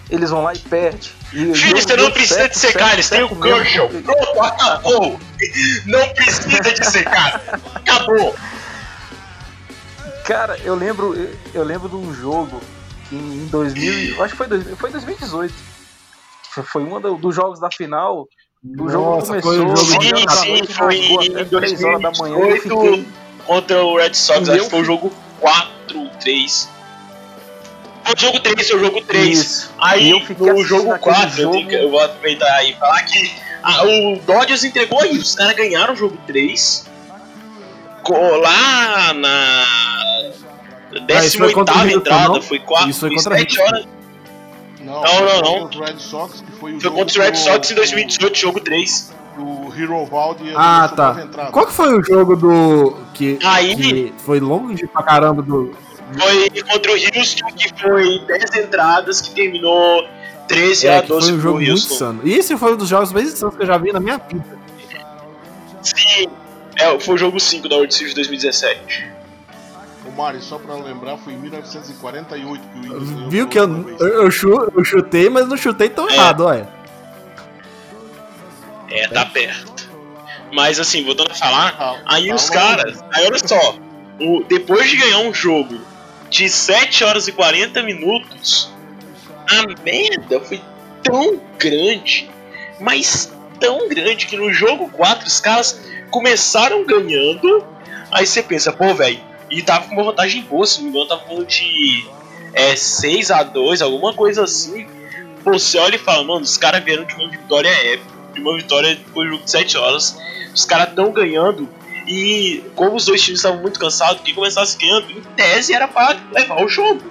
eles vão lá e perde. E, Filho, eu- você não precisa seco, de secar, eles têm o Kershaw. Pronto, acabou. Não precisa de secar. Acabou. Cara, eu lembro, eu- lembro de um jogo que em 2000, eu acho que foi, foi 2018. Foi- um do- dos jogos da final. O jogo Nossa, começou foi o jogo Sim, sim, foi em até 3 horas da manhã. Eu 2018 fiquei, contra o Red Sox. Acho eu que foi o jogo 4, 3. Foi o jogo 3, foi o jogo 3. Isso. Aí, eu no assistindo jogo aquele 4, eu, jogo- tenho que- eu vou aproveitar aí e falar que ah, o Dodgers entregou aí. Os caras ganharam o jogo 3. co- Lá na Ah, isso foi contra o 18 Houston, entrada, foi 4, Isso foi foi contra o 7 Houston. horas. Não, Não, não, não. contra os Red Sox, que foi o Foi jogo contra os Red do- Sox em 2018, jogo 3. O Hero Valdi Ah, tá. Qual que foi o jogo do. que, Aí- que foi longo de pra caramba do. Foi contra o Houston, que foi 10 entradas, que terminou 13 É, a que foi 12 um pro jogo muito insano. E esse foi um dos jogos mais insanos que eu já vi na minha vida. Sim, é, foi o jogo 5 da World Series de 2017. O Mari, só pra lembrar, foi em 1948 que o ganhou Viu que eu, eu, eu chu- eu chutei, mas não chutei tão É. errado, olha. É, tá perto. Mas assim, voltando a falar, Calma, aí os caras, aí olha só, o, depois de ganhar um jogo de 7 horas e 40 minutos, a merda foi tão grande, mas tão grande que no jogo 4 os caras começaram ganhando, aí você pensa, pô, velho, e tava com uma vantagem boa, se não me engano, tava falando de é 6x2, alguma coisa assim. Você olha e fala, mano, os caras vieram de uma vitória épica, de uma vitória depois de 7 horas. Os caras estão ganhando. E como os dois times estavam muito cansados, quem começasse ganhando, em tese era pra levar o jogo.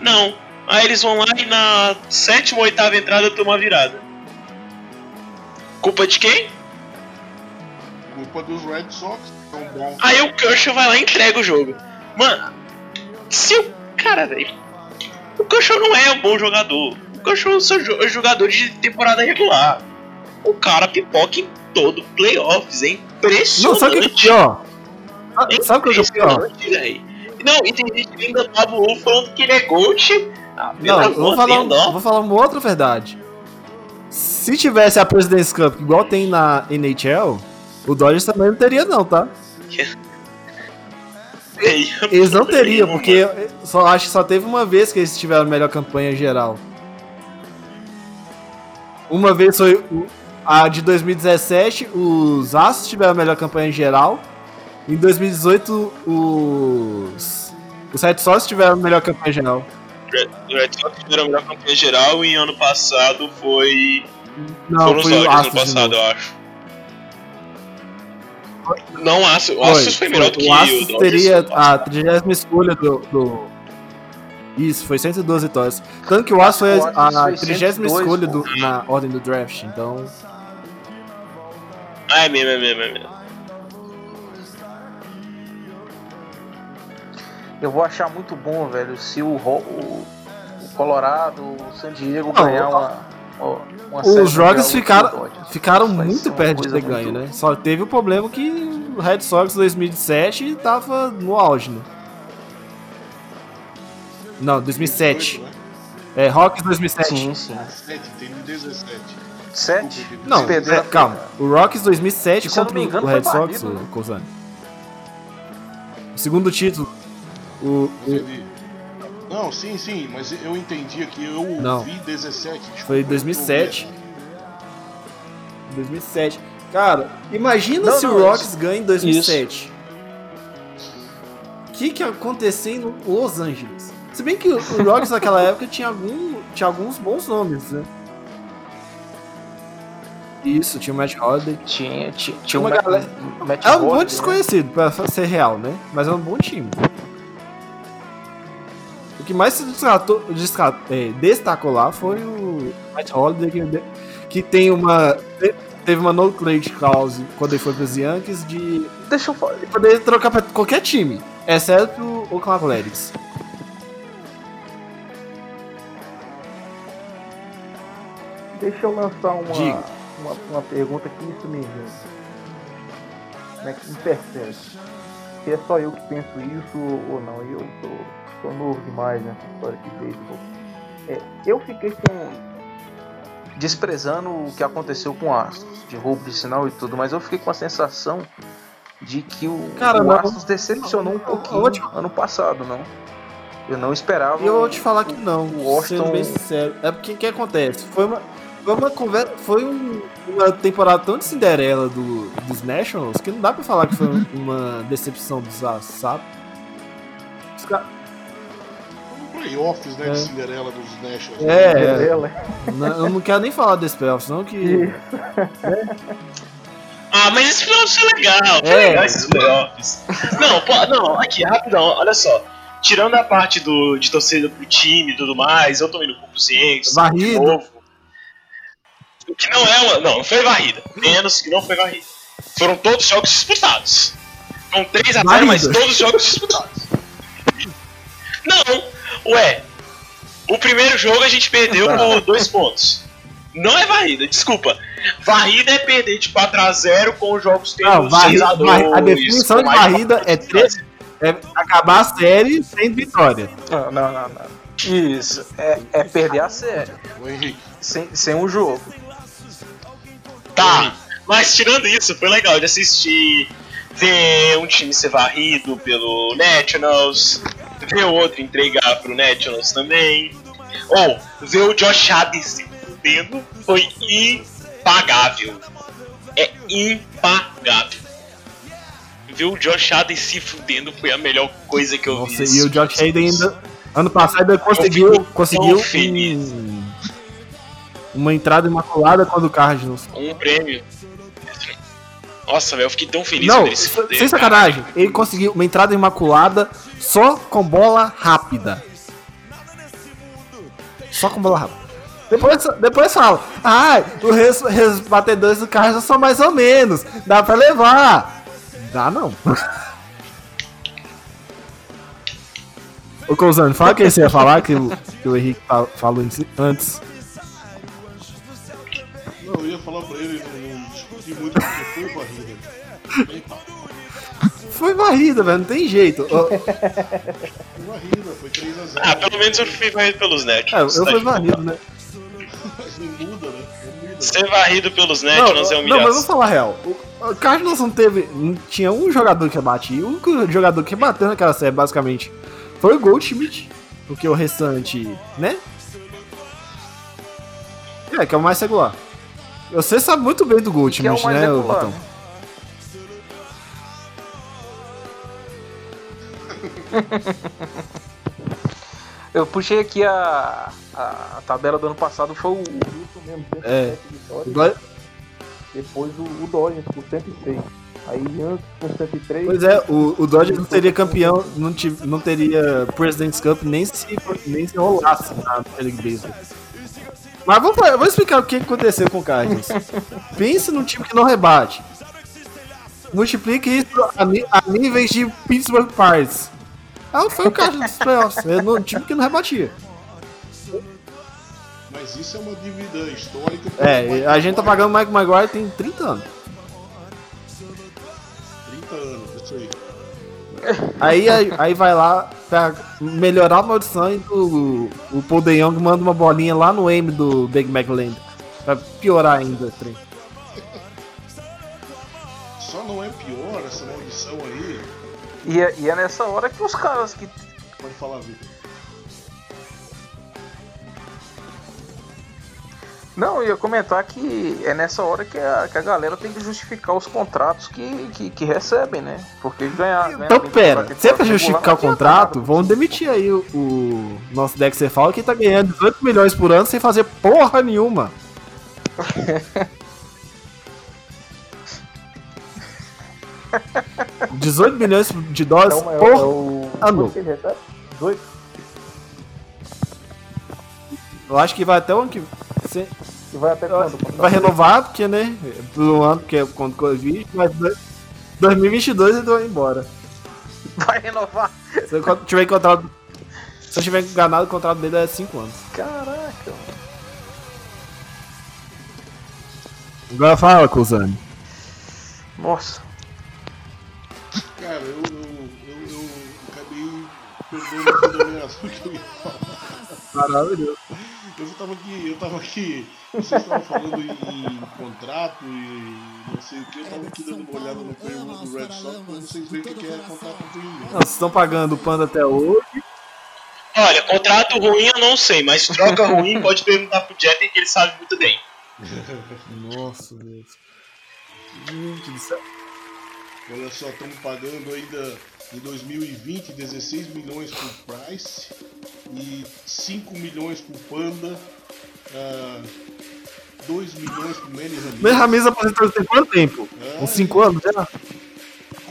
Não. Aí eles vão lá e na sétima ou oitava entrada tomam a virada. Culpa de quem? Culpa dos Red Sox, são bons. Aí o Kershaw vai lá e entrega o jogo. Mano, se o cara, velho. O Kershaw não é um bom jogador. O Kershaw é é jogador de temporada regular. O cara pipoca em todo playoffs. É impressionante. Não, sabe o que é pior? Ah, Sabe o que é pior? Impressionante, véi. Não, e tem gente que ainda tava o falando que ele é GOAT. Ah, Não, vou falar, um- vou falar uma outra verdade. Se tivesse a President's Cup igual tem na NHL, o Dodgers também não teria não, tá? Eles não teriam, porque só, acho que só teve uma vez que eles tiveram a melhor campanha geral. Uma vez foi a de 2017, os Astros tiveram a melhor campanha geral. Em 2018, os, os Red Sox tiveram a melhor campanha geral. O Red Sox tiveram a melhor campanha geral e ano passado foi. Não, foram os foi o Dodgers ano passado, eu acho. Não, o Astros, o Astros foi, melhor do que o Astros Dodgers teria a passado. 30 escolha do, do- Isso, foi 112 vitórias. Tanto que o Astros foi O a foi 30 102, escolha do- na ordem do draft, então. Ah, é mesmo, é mesmo, é mesmo. Eu vou achar muito bom, velho, se o, o, o Colorado, o San Diego ganhar uma, Os Rockets mundial ficaram, ficaram muito perto de ter ganho, muito- né? Só teve o problema que o Red Sox 2007 tava no auge, né? Não, 2007. 18, né? É, Rocks 2007. Sim, sim. 17, tem de 17. Sete? Não, Eles perderam é, calma. O Rocks 2007 Se contra engano, o Red Sox, o né? Cozani. O segundo título. O, o-. Não, sim, sim, mas eu entendi aqui, eu Não. vi 17. desculpa, Foi em eu 2007. tô 2007. Cara, imagina Não, se não, o Rocks isso- ganha em 2007. O que que ia acontecer em Los Angeles? Se bem que o Rocks naquela época tinha, algum, tinha alguns bons nomes, né? Isso, tinha o Matt Holiday. Tinha, tinha, Tinha uma um galera- Matt É um bom né? desconhecido, pra ser real, né? Mas é um bom time. O que mais se destatou, desca- é, destacou lá foi o Matt Holiday, que, que tem uma. te- Teve uma no trade clause quando ele foi pros Yankees de Deixa eu falar. poder trocar pra qualquer time, exceto o Oakland Athletics. Deixa eu lançar uma, Diga. uma, uma pergunta que isso me, como é que me percebe. Se é só eu que penso isso ou não. Eu tô, tô novo demais nessa história de beisebol. É, eu fiquei com. desprezando o que aconteceu com o Astros, de roubo de sinal e tudo, mas eu fiquei com a sensação de que o, Cara, o não. Astros decepcionou um Eu pouquinho te- ano passado, não? Eu não esperava. E eu vou te falar que não, o Washington- sendo bem sincero. É porque o que acontece? Foi uma, foi uma conversa. Foi um- uma temporada tão de Cinderela do, dos Nationals que não dá pra falar que foi uma decepção dos Astros, sabe? Os ca- vendo. Playoffs, né? É. De Cinderela dos Nationals. É, é. Dela. Não, eu não quero nem falar desse playoffs, não, que. Ah, mas esse playoffs foi legal, foi É. legal esses playoffs. Não, pô, não, aqui, rapidão, olha só. Tirando a parte do, de torcida pro time e tudo mais, eu tô indo pro Ciências, Varrido. de novo. O que não é uma. Não, não foi varrida. Menos que não foi varrida. Foram todos jogos disputados. Com 3 a 0 mas todos jogos disputados. Não, ué. O primeiro jogo a gente perdeu por dois pontos. Não é varrida, desculpa. Varrida é perder de 4x0 com os jogos tendo Não, varrida, 6x2. var- a definição de varrida é três- É acabar a série sem vitória. Não, não, não, não. Isso, é, é perder a série, sem, sem um jogo. Tá, mas tirando isso, foi legal de assistir, ver um time ser varrido pelo Nationals, ver outro entregar pro Nationals também. Ou, ver o Josh Allen se fudendo foi impagável. É impagável. ver o Josh Allen se fudendo foi a melhor coisa que eu vi. Nossa, e o Josh. Hayden ainda. Ano passado conseguiu, conseguiu um- uma entrada imaculada quando o Cardinals. Um prêmio. Nossa, velho, eu fiquei tão feliz Não, fudeu. sem sacanagem. Ele conseguiu uma entrada imaculada só com bola rápida. Só com bola rápida. Depois, depois fala, ah, os res- res- batedores do Cardinals são mais ou menos, dá pra levar. Dá não. Ô Cousano, fala o que você ia falar, que o, que o Henrique fa- falou antes. Não, eu ia falar pra ele, não, não discutir muito porque foi varrida. Foi velho, não tem jeito. Foi varrida, foi 3x0. Ah, pelo menos eu fui varrido pelos Nets. é, eu fui varrido, né? Mas não muda, né? Não muda. Ser varrido pelos Nets Não, é não, mas vamos falar a real. O, Cardinals não teve. Não tinha um jogador que batia. O único jogador que bateu naquela série, basicamente, foi o Goldschmidt. Porque o restante, né? É, que é o mais regular. Você sabe muito bem do Que é o Goldschmidt, mais né? Eu puxei aqui a, a, a tabela do ano passado, foi o Wilson mesmo, 107 É. vitórias. Depois o, o Dodgers com 106. Aí antes com 103. Pois é, o, o Dodgers não teria campeão, não, tive, não teria President's Cup nem se, nem se rolasse na Major League Baseball. Mas vamos, falar- vou explicar o que aconteceu com o Cardinals. Pense num time que não rebate. Multiplique isso a, a níveis de Pittsburgh Pirates. Ah, foi o Cardinals dos playoffs. É um time que não rebatia. Mas isso é uma dívida histórica. É, Mike a gente tá pagando o Mike Maguire tem 30 anos. 30 anos, isso aí. Aí, aí, aí vai lá pra melhorar a maldição e do, o Paul De Jong manda uma bolinha lá no aim do Big Mac Land. Pra piorar ainda o trem. Só não é pior essa maldição aí. E é, e é nessa hora que os caras que. Pode falar, Vitor. Não, eu ia comentar que é nessa hora que a, que a galera tem que justificar os contratos que, que, que recebem, né? Porque ganhar. Então, pera, se é pra justificar o contrato, vamos demitir aí o, o nosso Dexter Fala que tá ganhando 18 milhões por ano sem fazer porra nenhuma. $18 milhões de dólares Então, é, por é o. ano. 18? Eu acho que vai até o ano que. Se- E vai até quando? Vai renovar, porque, né? Por um ano, porque é quando Covid, mas dois- 2022 ele vai embora. Vai renovar. Se eu tiver encontrado. Se eu tiver enganado, o contrato dele é 5 anos. Caraca, mano. Agora fala, Cusane. Nossa. Cara, eu, eu, eu, eu acabei perdendo a que eu ia falar. Maravilhoso. Eu tava aqui, eu tava aqui, vocês estavam falando em, em contrato e não sei o que, eu tava aqui dando uma olhada no payroll do Red Sox pra vocês verem o que é contrato ruim. Não, vocês estão pagando o Panda até hoje. Olha, contrato ruim eu não sei, mas troca ruim pode perguntar pro Jeter que ele sabe muito bem. Nossa, Deus. Gente do céu. Olha só, estamos pagando ainda em 2020 16 milhões por Price e 5 milhões por Panda, ah, 2 milhões por Manny Ramirez. Meu Ramirez aposentou tem quanto tempo? É, Uns 5 anos já?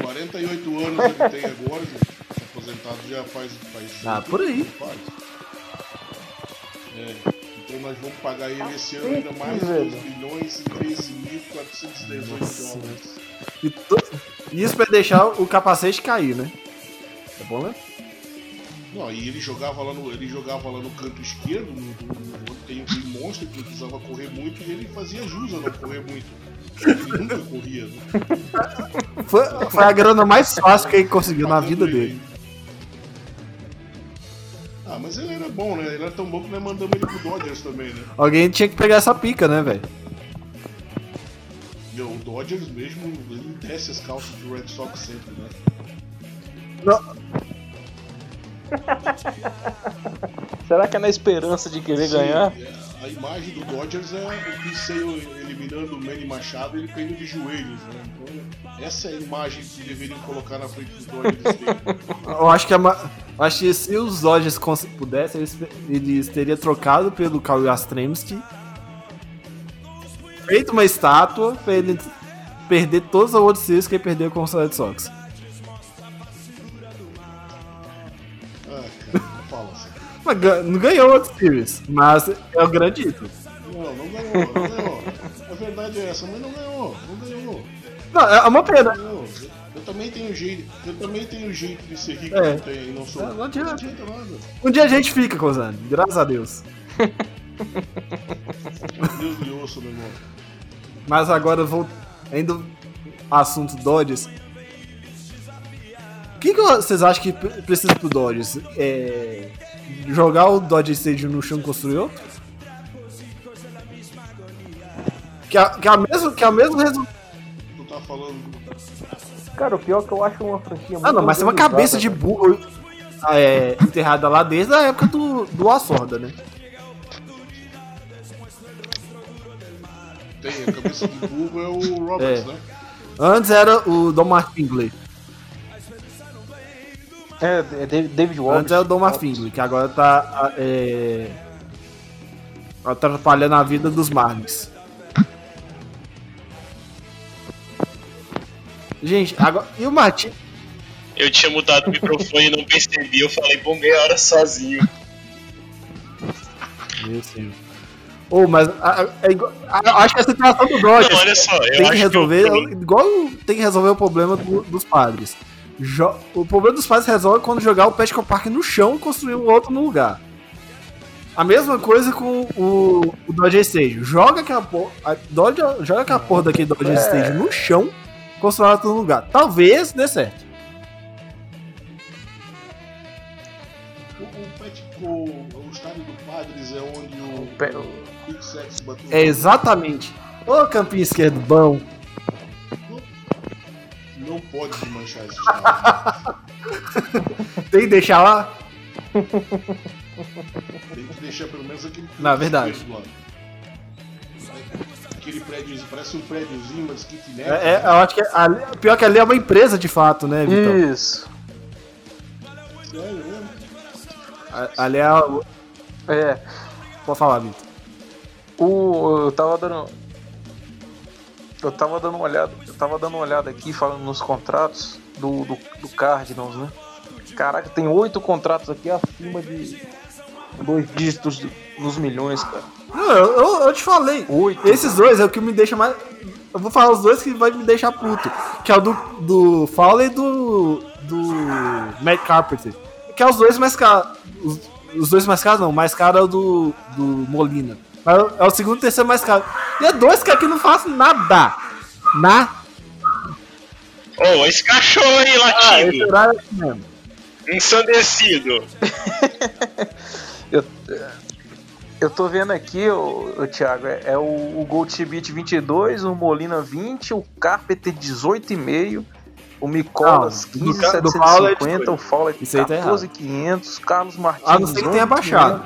48 anos ele tem agora, se aposentado já faz. faz Ah, por aí. Faz. É, então nós vamos pagar ele esse ano ainda mais velho. 2 milhões e 13.418 dólares. E to- Isso pra deixar o capacete cair, né? É bom, né? Não, e ele jogava lá no, ele jogava lá no canto esquerdo, no, no, tem um monstro que precisava correr muito e ele fazia jus a não correr muito. Ele nunca corria. Né? Foi, foi a grana mais fácil que ele conseguiu na vida Pagando dele. ele. Ah, mas ele era bom, né? Ele era tão bom que nós mandamos ele pro Dodgers também, né? Alguém tinha que pegar essa pica, né, velho? E o Dodgers mesmo, ele desce as calças do Red Sox sempre, né? Não, Será que é na esperança de querer ganhar? Sim, é. a imagem do Dodgers é o Piseio eliminando o Manny Machado e ele caindo de joelhos, né? Então, essa é a imagem que deveriam colocar na frente do Dodgers. Eu acho que, a ma- eu acho que se os Dodgers pudessem, eles, eles teriam trocado pelo Kyle Yastrzemski, feito uma estátua pra ele perder todos os World Series que ele perdeu com os Red Sox. Ah, cara, não assim. Ganhou o World Series, mas é o grande ídolo. Não, não ganhou, não ganhou. A verdade é essa, mas não ganhou, não ganhou. Não, é uma pena. Não, eu, também tenho jeito, eu também tenho jeito de ser rico É. não tem, não sou. Não, não adianta. Um dia a gente fica, Cozani, graças a Deus. Deus lhe ouça, meu irmão. Mas agora vou ainda assunto Dodgers. O que, que vocês acham que pre- precisa pro Dodgers? É, jogar o Dodger Stadium no chão e construir outro? Que é, que é a mesmo, que é o mesmo resultado. Tu tá falando. Cara, o pior é que eu acho uma franquia muito Ah, não, mas tem uma cabeça de burro é, enterrada lá desde a época do, do Assorda, né? Tem, a cabeça de burro é o Roberts, É. né? Antes era o Domar Fingley. É, é David Walsh. Antes era o Domar Fingley, que agora tá é, atrapalhando a vida dos Marlins. Gente, agora. E o Martin? Eu tinha mudado o microfone e não percebi. Eu falei, bom, meia hora sozinho. Meu senhor. Ô, mas a- a- é igual- a- acho que a situação do Dodgers Não, olha só, eu tem acho que resolver, que o- igual tem que resolver o problema do- dos padres. Jo- o problema dos padres resolve quando jogar o Petco Park no chão e construir um outro no lugar. A mesma coisa com o, o Dodger Stadium. Joga aquela porra, a- Dodger- joga aquela porra daquele Dodger Stadium no chão, constrói outro no lugar. Talvez dê certo. O, o Petco, o estádio do Padres é onde o, o Bateu. É exatamente. Ô campinho esquerdo bom. Não pode desmanchar esse. Tem que deixar lá? Tem que deixar pelo menos aquele. É verdade. Aquele prédio, parece um prédiozinho, mas kitnet. É, é, eu acho que ali, pior que ali é uma empresa de fato, né, Vitão? Isso. Ali é. a- É. Pode falar, Vitor. O, eu tava dando. Eu tava dando uma olhada. Eu tava dando uma olhada aqui falando nos contratos do, do, do Cardinals, né? Caraca, tem oito contratos aqui acima de dois dígitos nos milhões, cara. Não, eu, eu, eu te falei. Oito. Esses dois é o que me deixa mais. Eu vou falar os dois que vai me deixar puto. Que é o do, do Fowler e do. do. Matt Carpenter. Que é os dois mais caros. Os, os dois mais caros não, o mais caro é o do. do Molina. Mas É o segundo e terceiro mais caro. E é dois que aqui não fazem nada. Na. Ô, esse cachorro aí Ah, esse latindo, horário é aqui mesmo. ensandecido. Eu, eu tô vendo aqui, o, o Thiago, é, é o, o Gold Chibit 22, o Molina 20, o Carpenter 18,5, o Micolas Não, do Ca- do Fowler é 15,750, o Fowler Isso aí tá errado. 14,500, Carlos Martins. A não ser que tenha 11,500. baixado.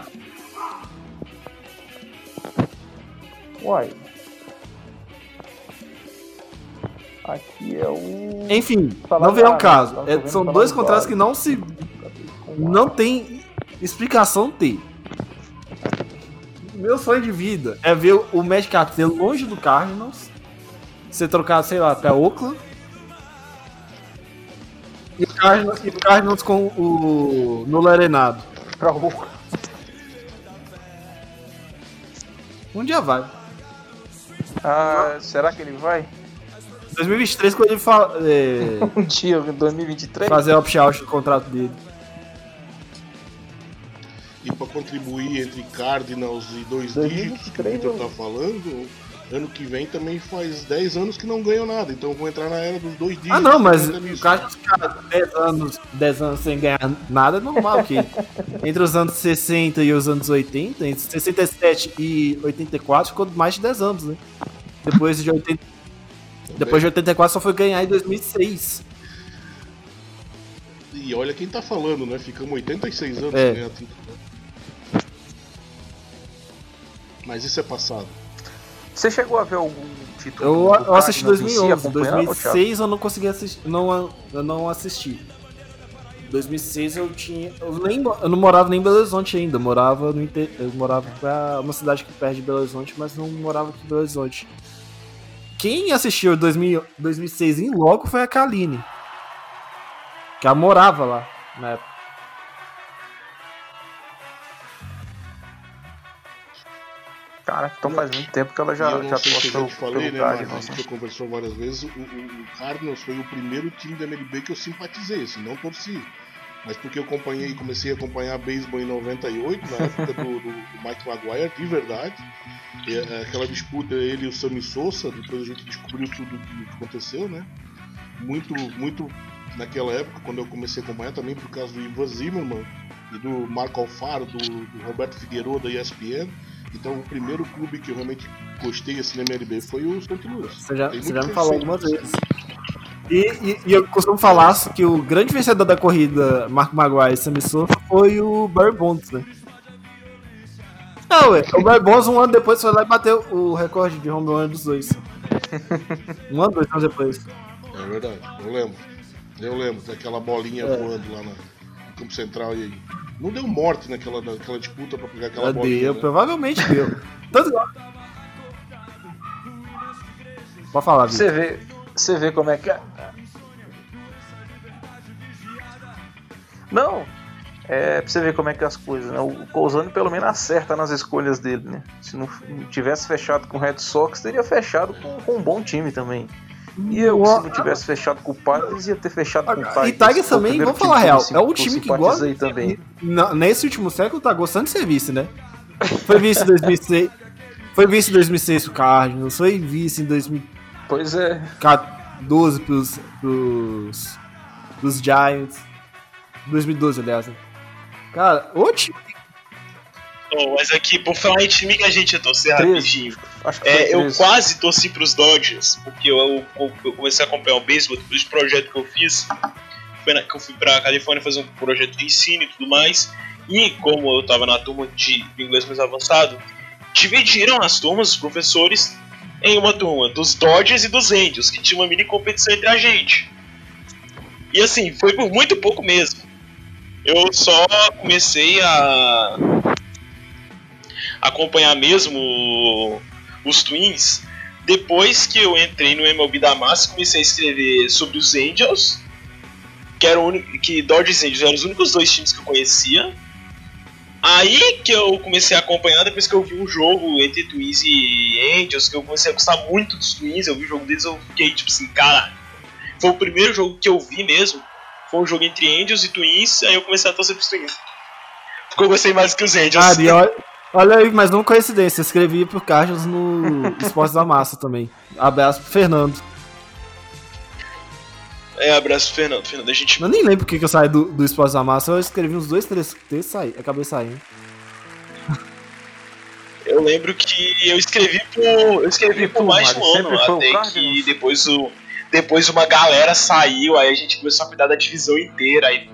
Uai. Aqui é o. Enfim, não vem ao caso. tá É, são dois contratos que não se. Não tem explicação ter. Meu sonho de vida é ver o Magic Carter longe do Cardinals, ser trocado, sei lá, pra Oakland. E o Cardinals, e o Cardinals com o Nulo Arenado. Pra o. Um dia vai. Ah, será que ele vai? 2023, quando ele fa é, Um dia, em 2023? fazer opt-out do contrato dele. E para contribuir entre Cardinals e dois dígitos que o 2023, Victor eu- tá falando, ano que vem também faz 10 anos que não ganham nada. Então vão entrar na era dos dois dígitos. Ah não, mas o. Cardinals ficar 10 anos, 10 anos sem ganhar nada é normal, que entre os anos 60 e os anos 80, entre 67 e 84 ficou mais de 10 anos, né? Depois de 80, depois de 84 só foi ganhar em 2006. E olha quem tá falando, né? Ficamos 86 anos É. sem ganhar título. Mas isso é passado. Você chegou a ver algum título? Eu, eu assisti Cardinals em si, 2011, acompanhando, 2006 eu não consegui assistir, não, eu não assisti. 2006 eu tinha, eu, nem, eu não morava nem em Belo Horizonte ainda, eu morava no eu morava pra uma cidade que perto de Belo Horizonte, mas não morava aqui em Belo Horizonte. Quem assistiu 2000, 2006 em loco foi a Kaline. Que ela morava lá na época. Cara, então faz muito tempo que ela já, já se passou te falei, pelo né, mas a gente já conversou várias vezes, o, o, o Cardinals foi o primeiro time da MLB que eu simpatizei, assim, não torci. Mas porque eu acompanhei, comecei a acompanhar beisebol em 98, na época do, do, do Mike Maguire, de verdade. É, aquela disputa ele e o Sammy Sosa, depois a gente descobriu tudo o que aconteceu, né? Muito, muito naquela época, quando eu comecei a acompanhar, também por causa do Ivan Zimmerman e do Marco Alfaro, do, do Roberto Figueiredo da ESPN. Então o primeiro clube que eu realmente gostei assim na MLB foi o St. Louis. Você já, você já me falou algumas vezes. E, e- e eu costumo falar que o grande vencedor da corrida, Marco Maguire e Sammy Sosa, foi o Barry Bonds, né? Não, ué, o Barry Bonds um ano depois foi lá e bateu o recorde de home run dos dois. Um ano, dois anos depois. É verdade, eu lembro. Eu lembro daquela bolinha É. voando lá na- no campo central e não deu morte naquela, naquela disputa pra pegar aquela Ela bolinha. deu, né? provavelmente deu. Tanto Pode falar, Vitor. Você vê, você vê como é que. é. Não, é pra você ver como é que é as coisas, né? O Cousano pelo menos acerta nas escolhas dele, né? Se não, tivesse fechado com o Red Sox, teria fechado com, com um bom time também. E eu, se não tivesse fechado com o Padres, ia ter fechado com o Tigers. E Tigers o também, vamos falar real, é o sim- time que gosta. também. Na- Nesse último século tá gostando de ser vice, né? Foi vice em 2006. Foi vice em 2006 pro Cardinals, foi vice em 2014 Pois é, pros, pros, pros Giants. 2012, aliás. né? Cara, o time. Oh, mas aqui, por falar em time que a gente ia torcer Treze. rapidinho. acho que foi É, eu 13. quase torci pros Dodgers, porque eu, eu- eu comecei a acompanhar o beisebol depois do projeto que eu fiz. Foi na- que eu fui pra Califórnia fazer um projeto de ensino e tudo mais. E como eu tava na turma de inglês mais avançado, dividiram as turmas, os professores, em uma turma dos Dodgers e dos Angels, que tinha uma mini competição entre a gente. E assim, foi por muito pouco mesmo. Eu só comecei a acompanhar mesmo os Twins depois que eu entrei no MLB da Massa comecei a escrever sobre os Angels que era o único que Dodgers e Angels eram os únicos dois times que eu conhecia aí que eu comecei a acompanhar depois que eu vi um jogo entre Twins e Angels que eu comecei a gostar muito dos Twins eu vi o jogo deles eu fiquei tipo assim cara foi o primeiro jogo que eu vi mesmo foi um jogo entre Angels e Twins aí eu comecei a torcer pros Twins porque eu gostei mais que os Angels Cara, e olha, olha aí, mas não coincidência, eu escrevi pro Cardinals no Esportes da Massa também. Abraço pro Fernando. É, abraço, Fernando. Fernando, a gente. Eu nem lembro porque que eu saí do, do Esportes da Massa, eu escrevi uns dois, três textos e acabei saindo. Eu lembro que eu escrevi por. Eu escrevi por mais de um ano, até que Cardinals? depois o. Depois uma galera saiu, aí a gente começou a cuidar da divisão inteira, aí.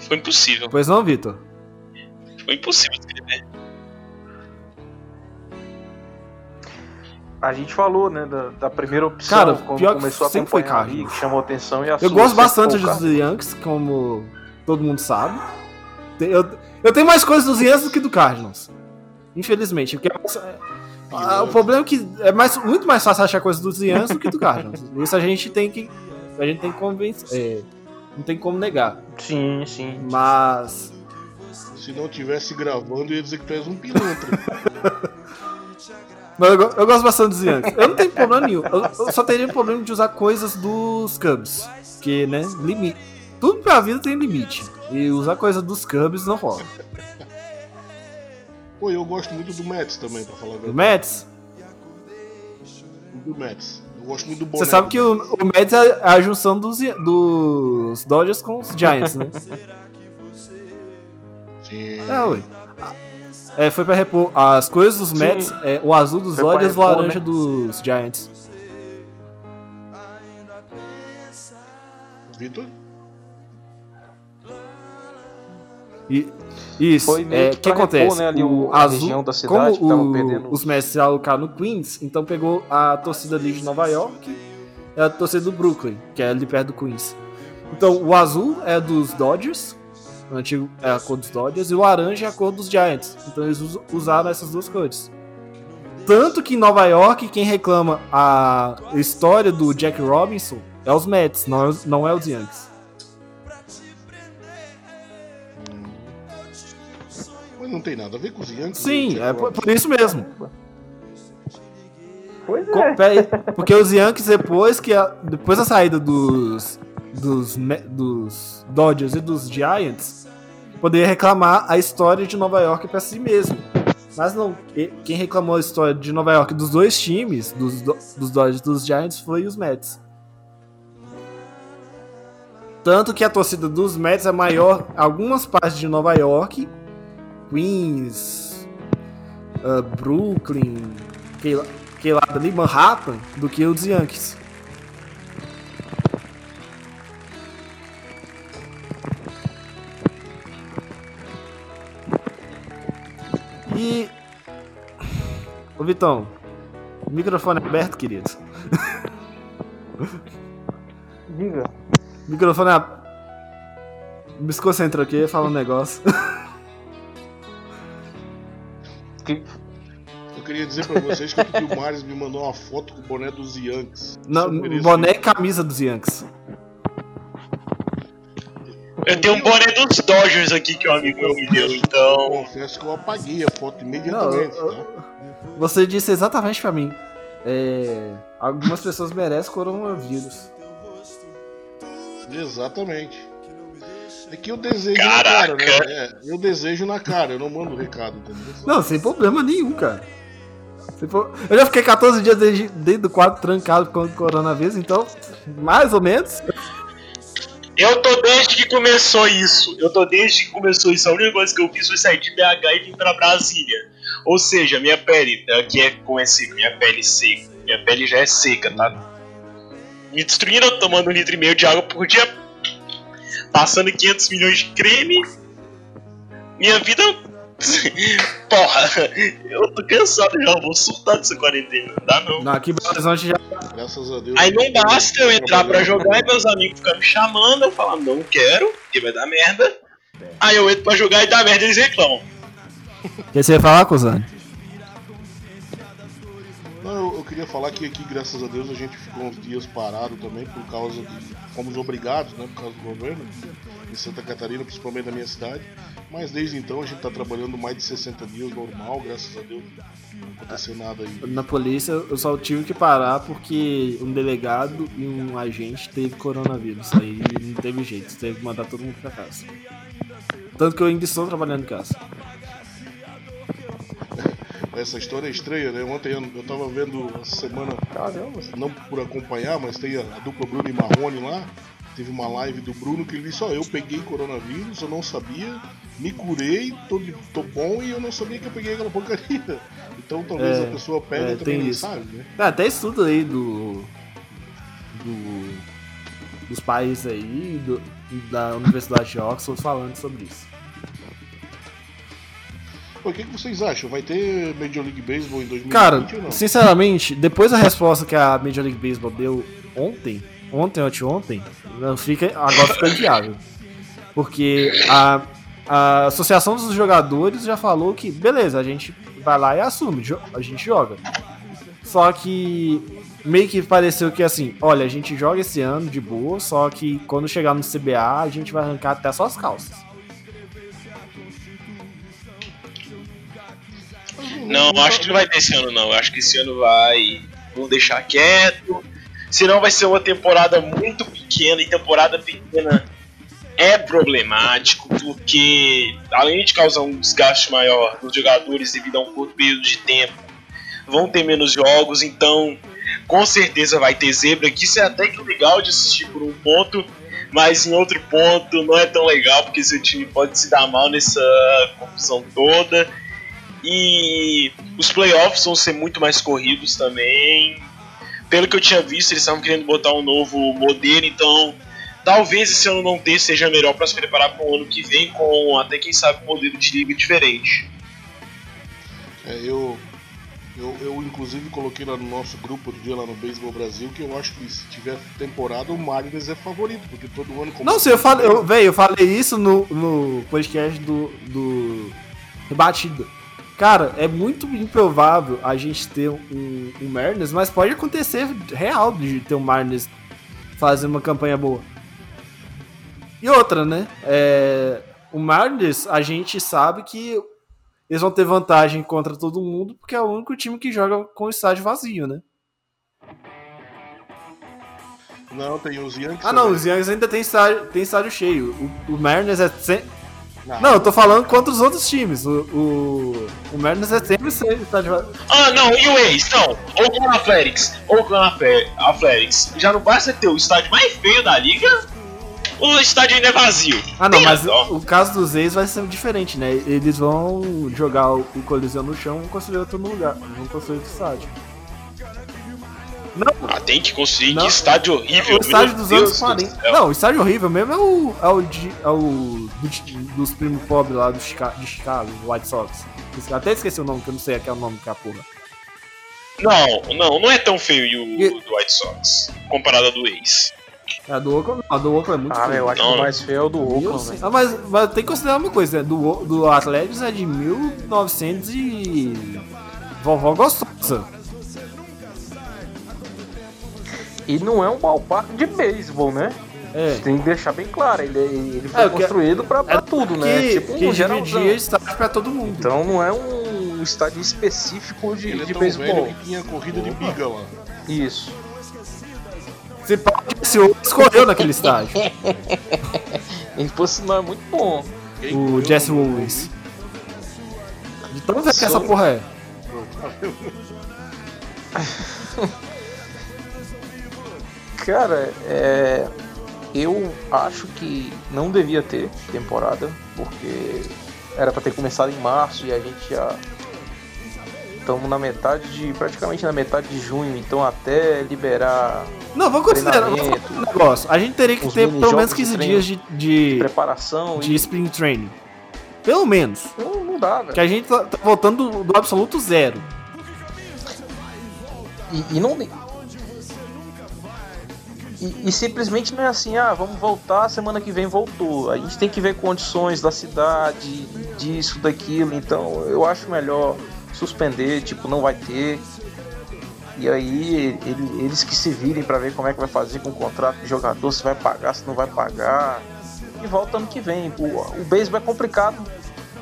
Foi impossível. Pois não, Vitor? Foi impossível escrever. A gente falou, né, da, da primeira opção, Cara, quando pior que começou a sempre foi Cardinals. chamou atenção e a Eu gosto bastante dos. Yankees, como todo mundo sabe. Eu, eu tenho mais coisas dos Yankees do que do Cardinals. Infelizmente. Porque é mais- é- ah, o problema é que é mais, muito mais fácil achar coisas dos Yankees do que do Cardinals. Isso a gente tem que. A gente tem que convencer. é, não tem como negar. Sim, sim. Mas. Se não tivesse gravando, eu ia dizer que tu és um pilantra. Mas eu, eu gosto bastante dos Yankees. Eu não tenho problema nenhum. Eu, eu só teria problema de usar coisas dos Cubs. Que, né, limite. Tudo pra vida tem limite. E usar coisa dos Cubs não rola. Pô, eu gosto muito do Mets também, pra falar a Do verdade. Mets, Do Mets. Eu gosto muito do boné. você sabe do que o, o Mets é a junção dos, dos Dodgers com os Giants, né? Sim. É, ué. É, foi pra repor as coisas dos Sim. Mets, é, o azul dos Foi Dodgers e o laranja né? dos Giants. Vitor? E, isso, Foi meio é, que o que acontece? né, ali o a azul, região da cidade como o- perdendo. os Mets se alocaram no Queens, então pegou a torcida ali de Nova York e a torcida do Brooklyn, que é ali perto do Queens. Então o azul é dos Dodgers, o antigo é a cor dos Dodgers, e o laranja é a cor dos Giants. Então eles us- usaram essas duas cores. Tanto que em Nova York, quem reclama a história do Jack Robinson é os Mets, não é os, não é os Yankees. Mas não tem nada a ver com os Yankees. Sim, né? é por, por isso mesmo. Pois é. Porque os Yankees, depois, que a- depois da saída dos, dos, dos Dodgers e dos Giants, poderia reclamar a história de Nova York pra si mesmo. Mas não, quem reclamou a história de Nova York dos dois times, dos, do- dos Dodgers e dos Giants, foi os Mets. Tanto que a torcida dos Mets é maior em algumas partes de Nova York, Queens, ah, Brooklyn, que, que lado ali, Manhattan, do que os Yankees. E. Ô Vitão, microfone aberto, querido. Diga. Microfone é. ab- Me desconcentra aqui, fala um negócio. Que- Eu queria dizer pra vocês que o Maris me mandou uma foto com o boné dos Yankees. Não, boné e camisa dos Yankees. Eu tenho um boné dos Dodgers aqui que um amigo meu me deu, Eu então. confesso que eu apaguei a foto Não, imediatamente. eu- tá? Você disse exatamente pra mim. É, algumas pessoas merecem coronavírus. Exatamente. É que eu desejo Caraca. na cara, né? É, eu desejo na cara, eu não mando recado, entendeu? Não, sem problema nenhum, cara. Eu já fiquei 14 dias desde- dentro do quarto trancado com o coronavírus, então, mais ou menos. Eu tô desde que começou isso. Eu tô desde que começou isso. A única coisa que eu fiz foi sair de BH e vir pra Brasília. Ou seja, minha pele, aqui é como é seca, minha pele seca. Minha pele já é seca, tá? Me destruindo tomando um litro e meio de água por dia. Passando 500 milhões de creme. Minha vida. Porra, eu tô cansado já, eu vou surtar dessa quarentena. Não dá não. Não, aqui em Belo Horizonte já. Graças a Deus. Aí não basta eu entrar pra jogar e meus amigos ficam me chamando, eu falo, não quero, porque vai dar merda. Aí eu entro pra jogar e dá merda e eles reclamam. O que você ia falar, Cusane? Queria falar que aqui, graças a Deus, a gente ficou uns dias parado também por causa de. Fomos obrigados, né? Por causa do governo, em Santa Catarina, principalmente na minha cidade. Mas desde então a gente tá trabalhando mais de 60 dias normal, graças a Deus. Não aconteceu nada aí. Na polícia eu só tive que parar porque um delegado e um agente teve coronavírus. Aí não teve jeito, teve que mandar todo mundo pra casa. Tanto que eu ainda estou trabalhando em casa. Essa história é estranha, né? Ontem eu, eu tava vendo essa semana, Caramba. não por acompanhar, mas tem a, a dupla Bruno e Marrone lá. Teve uma live do Bruno que ele disse: Ó, eu peguei coronavírus, eu não sabia, me curei, tô, tô bom e eu não sabia que eu peguei aquela porcaria. Então talvez É, a pessoa pega é, e também não sabe, né? Ah, até estudo aí do. do dos países aí, do- da Universidade de Oxford falando sobre isso. O que, que vocês acham? Vai ter Major League Baseball em 2020 Cara, ou não? sinceramente, depois da resposta que a Major League Baseball deu ontem, ontem ou anteontem, não fica, agora fica inviável. Porque a, a Associação dos Jogadores já falou que, beleza, a gente vai lá e assume, a gente joga. Só que meio que pareceu que assim, olha, a gente joga esse ano de boa, só que quando chegar no CBA a gente vai arrancar até só as calças. Não, acho que não vai ter esse ano não. Acho que esse ano vai. Vão deixar quieto. Senão vai ser uma temporada muito pequena e temporada pequena é problemático porque além de causar um desgaste maior nos jogadores devido a um curto período de tempo, vão ter menos jogos, então com certeza vai ter zebra, que isso é até que legal de assistir por um ponto, mas em outro ponto não é tão legal porque seu time pode se dar mal nessa confusão toda. E os playoffs vão ser muito mais corridos também. Pelo que eu tinha visto, eles estavam querendo botar um novo modelo, então talvez esse ano não ter seja melhor para se preparar para o ano que vem com até quem sabe um modelo de liga diferente. É, eu, eu, eu, inclusive, coloquei lá no nosso grupo do dia lá no Beisebol Brasil que eu acho que se tiver temporada, o Mariners é favorito, porque todo ano. Não, se eu falei, eu, véio, eu falei isso no, no podcast do, do Rebatida. Cara, é muito improvável a gente ter um, um Mariners, mas pode acontecer real de ter um Mariners fazer uma campanha boa. E outra, né? É, o Mariners, a gente sabe que eles vão ter vantagem contra todo mundo, porque é o único time que joga com o estádio vazio, né? Não, tem os Yankees. Ah, não, também. os Yankees ainda tem estádio, tem estádio cheio. O, o Mariners é. Não. não, eu tô falando contra os outros times. O, o, o Mariners é sempre estádio vazio. Ah, não, e o Ace? Não, Oakland Athletics. Oakland Athletics. Já não basta ter o estádio mais feio da liga o estádio ainda é vazio. Ah, não, mas o caso dos ex vai ser diferente, né? Eles vão jogar o Coliseu no chão e construir outro lugar. Vão construir outro estádio. Não. Ah, tem que construir não. que estádio horrível. O estádio dos Deus anos 40. Não, o estádio horrível mesmo é o. É o, de, é o do, dos primos pobres lá do Chicago, de Chicago, White Sox. Até esqueci o nome, que eu não sei aquele nome que é a porra. Não, não, não é tão feio o e... do White Sox comparado ao do ex. A do Oakland, a do Oakland é muito ah, feio. eu acho que o mais feio é o do Oakland. Ah, mas, mas tem que considerar uma coisa, né? Do, do Atlético é de 1900 e... Vovó gostosa. E não é um ballpark de beisebol, né? É. Tem que deixar bem claro, ele, ele foi é, construído pra, pra é tudo, né? Que, tipo um que dividia estádio pra todo mundo. Então não é um estádio específico de, ele de é tão beisebol. Velho que tinha corrida de biga lá. Isso. Se esse outro escorreu naquele estágio. Ele fosse não é muito bom. O Jesse Owens. De tão velho que essa porra é. Cara, é. Eu acho que não devia ter temporada, porque era para ter começado em março e a gente já estamos na metade de. praticamente na metade de junho, então até liberar não, vamos considerar um negócio. A gente teria que ter pelo menos 15 de dias de, de, de preparação de e... spring training. Pelo menos. Não, não dá, velho. Que a gente tá, tá voltando do, do, absoluto zero. E, e não. E, e, simplesmente não é assim, ah, vamos voltar, semana que vem voltou. A gente tem que ver condições da cidade, disso, daquilo. Então eu acho melhor suspender, tipo, não vai ter. E aí ele, eles que se virem para ver como é que vai fazer com o contrato de jogador, se vai pagar, se não vai pagar. E volta ano que vem. O, o beisebol é complicado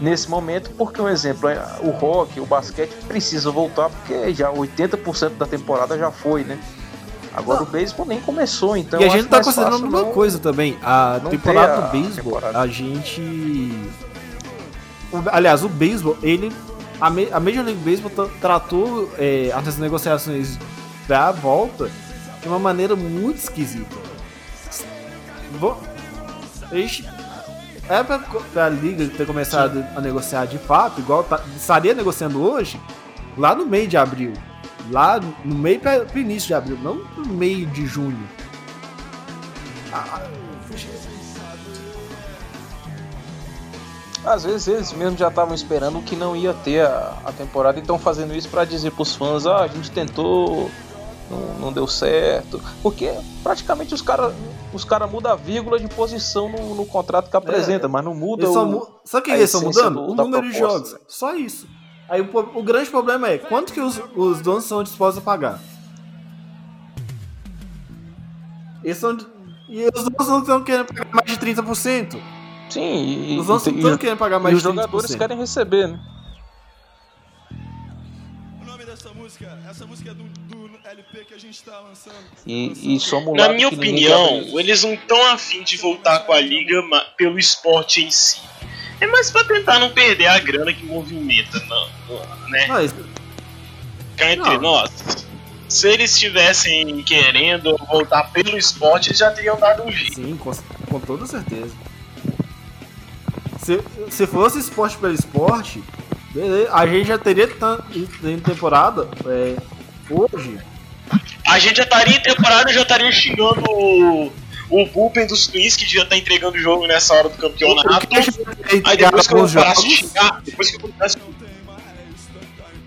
nesse momento, porque um exemplo, é, o rock, o basquete precisa voltar, porque já 80% da temporada já foi, né? Agora não. o beisebol nem começou, então. E a gente tá considerando uma não, coisa também. A temporada do beisebol, a gente. Aliás, o beisebol, ele a, Me a Major League Baseball tratou é, as negociações da volta de uma maneira muito esquisita. A gente, é pra, pra liga ter começado Sim. a negociar de fato, igual tá, estaria negociando hoje, lá no meio de abril. Lá no meio para o início de abril, não no meio de junho. Ah, Às vezes eles mesmos já estavam esperando que não ia ter a, a temporada e estão fazendo isso para dizer para os fãs: ah, a gente tentou, não, não deu certo. Porque praticamente os caras os cara mudam a vírgula de posição no, no contrato que apresenta, é, mas não muda o. Mu o que eles estão mudando? Do, o número de jogos. Só isso. Aí o, o, grande problema é quanto que os, os donos são dispostos a pagar. Eles são, e os donos não estão querendo pagar mais de 30%. Sim, e, os outros não estão querendo pagar mais e os jogadores querem receber, né? O nome dessa música, essa música é do, do LP que a gente tá lançando. E, e somos Na minha opinião, eles não estão afim de voltar com a liga pelo esporte em si. É mais pra tentar não perder a grana que movimenta, não, né? Mas... Cá entre não. nós. Se eles estivessem querendo voltar pelo esporte, eles já teriam dado um jeito. Sim, com, com toda certeza. Se, se fosse esporte pelo esporte, a gente já teria em temporada é, hoje. A gente já estaria em temporada e já estaria xingando o, bullpen dos Twins que devia estar entregando o jogo nessa hora do campeonato. O Keisha teria Aí entregado depois que eu parasse de xingar, depois que eu parasse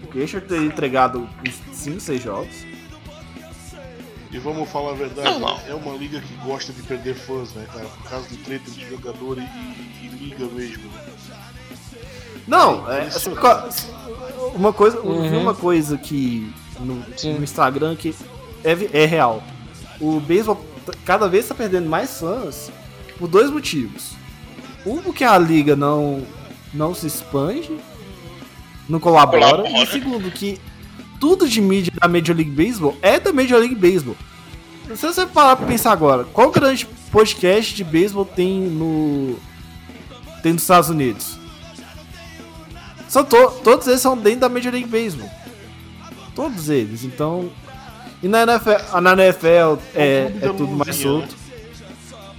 O Keisha teria entregado uns 5, 6 jogos. E vamos falar a verdade, Normal. é uma liga que gosta de perder fãs, né, cara? Por causa de treta de jogador e, e- e liga mesmo. Não, é, Isso- uma coisa, Uhum. uma coisa que no, no Instagram que é, é real. O beisebol cada vez está perdendo mais fãs por dois motivos. Um, porque a liga não não se expande, não colabora, Colabora. e segundo que tudo de mídia da Major League Baseball é da Major League Baseball. Se você parar pra pensar agora, qual grande podcast de beisebol tem no tem nos Estados Unidos? São to- todos eles são dentro da Major League Baseball. Todos eles. Então, e na NFL, na NFL é, é da tudo mais solto.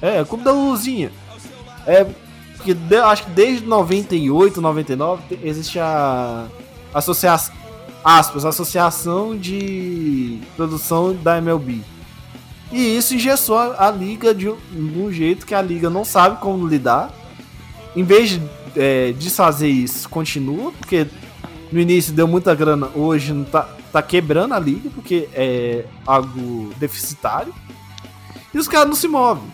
É, é o clube da Luzinha. É porque de- acho que desde 98, 99 te- existe a associação aspas, associação de produção da MLB. E isso engessou a, a liga de um, de um jeito que a liga não sabe como lidar. Em vez de é, desfazer isso, continua, porque no início deu muita grana, hoje não tá, tá quebrando a liga, porque é algo deficitário. E os caras não se movem.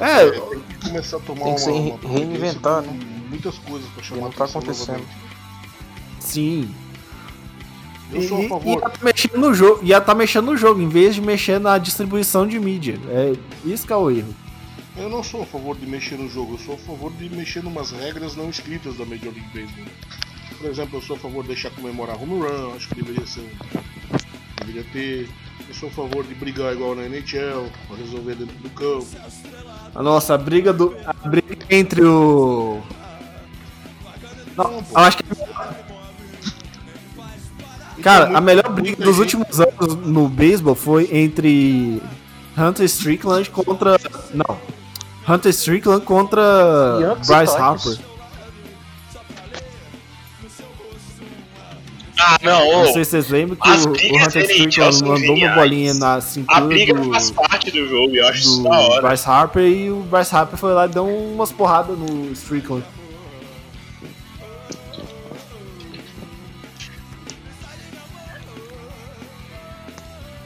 É, Tem que começar a tomar Tem que uma, uma reinventar, né? Muitas coisas pra E chamar não tá acontecendo. novamente. sim. Eu sou a E- favor. E, ia tá mexendo no jogo, ia tá mexendo no jogo, em vez de mexer na distribuição de mídia. É isso que é o erro. Eu não sou a favor de mexer no jogo, eu sou a favor de mexer em umas regras não escritas da Major League Baseball. Por exemplo, eu sou a favor de deixar comemorar home run, acho que deveria ser. Deveria ter. Eu sou a favor de brigar igual na NHL, pra resolver dentro do campo. A nossa a briga do. A briga entre o. Não, eu acho que. E Cara, a melhor briga dos últimos anos no beisebol foi entre Hunter Strickland contra. Não. Hunter Strickland contra Bryce. Harper. Ah, não, ô, Não sei se vocês lembram que o, o Hunter Strickland são mandou uma bolinha na a cintura briga do, faz parte do jogo, eu acho isso da hora. Bryce Harper e o Bryce Harper foi lá e deu umas porradas no Strickland.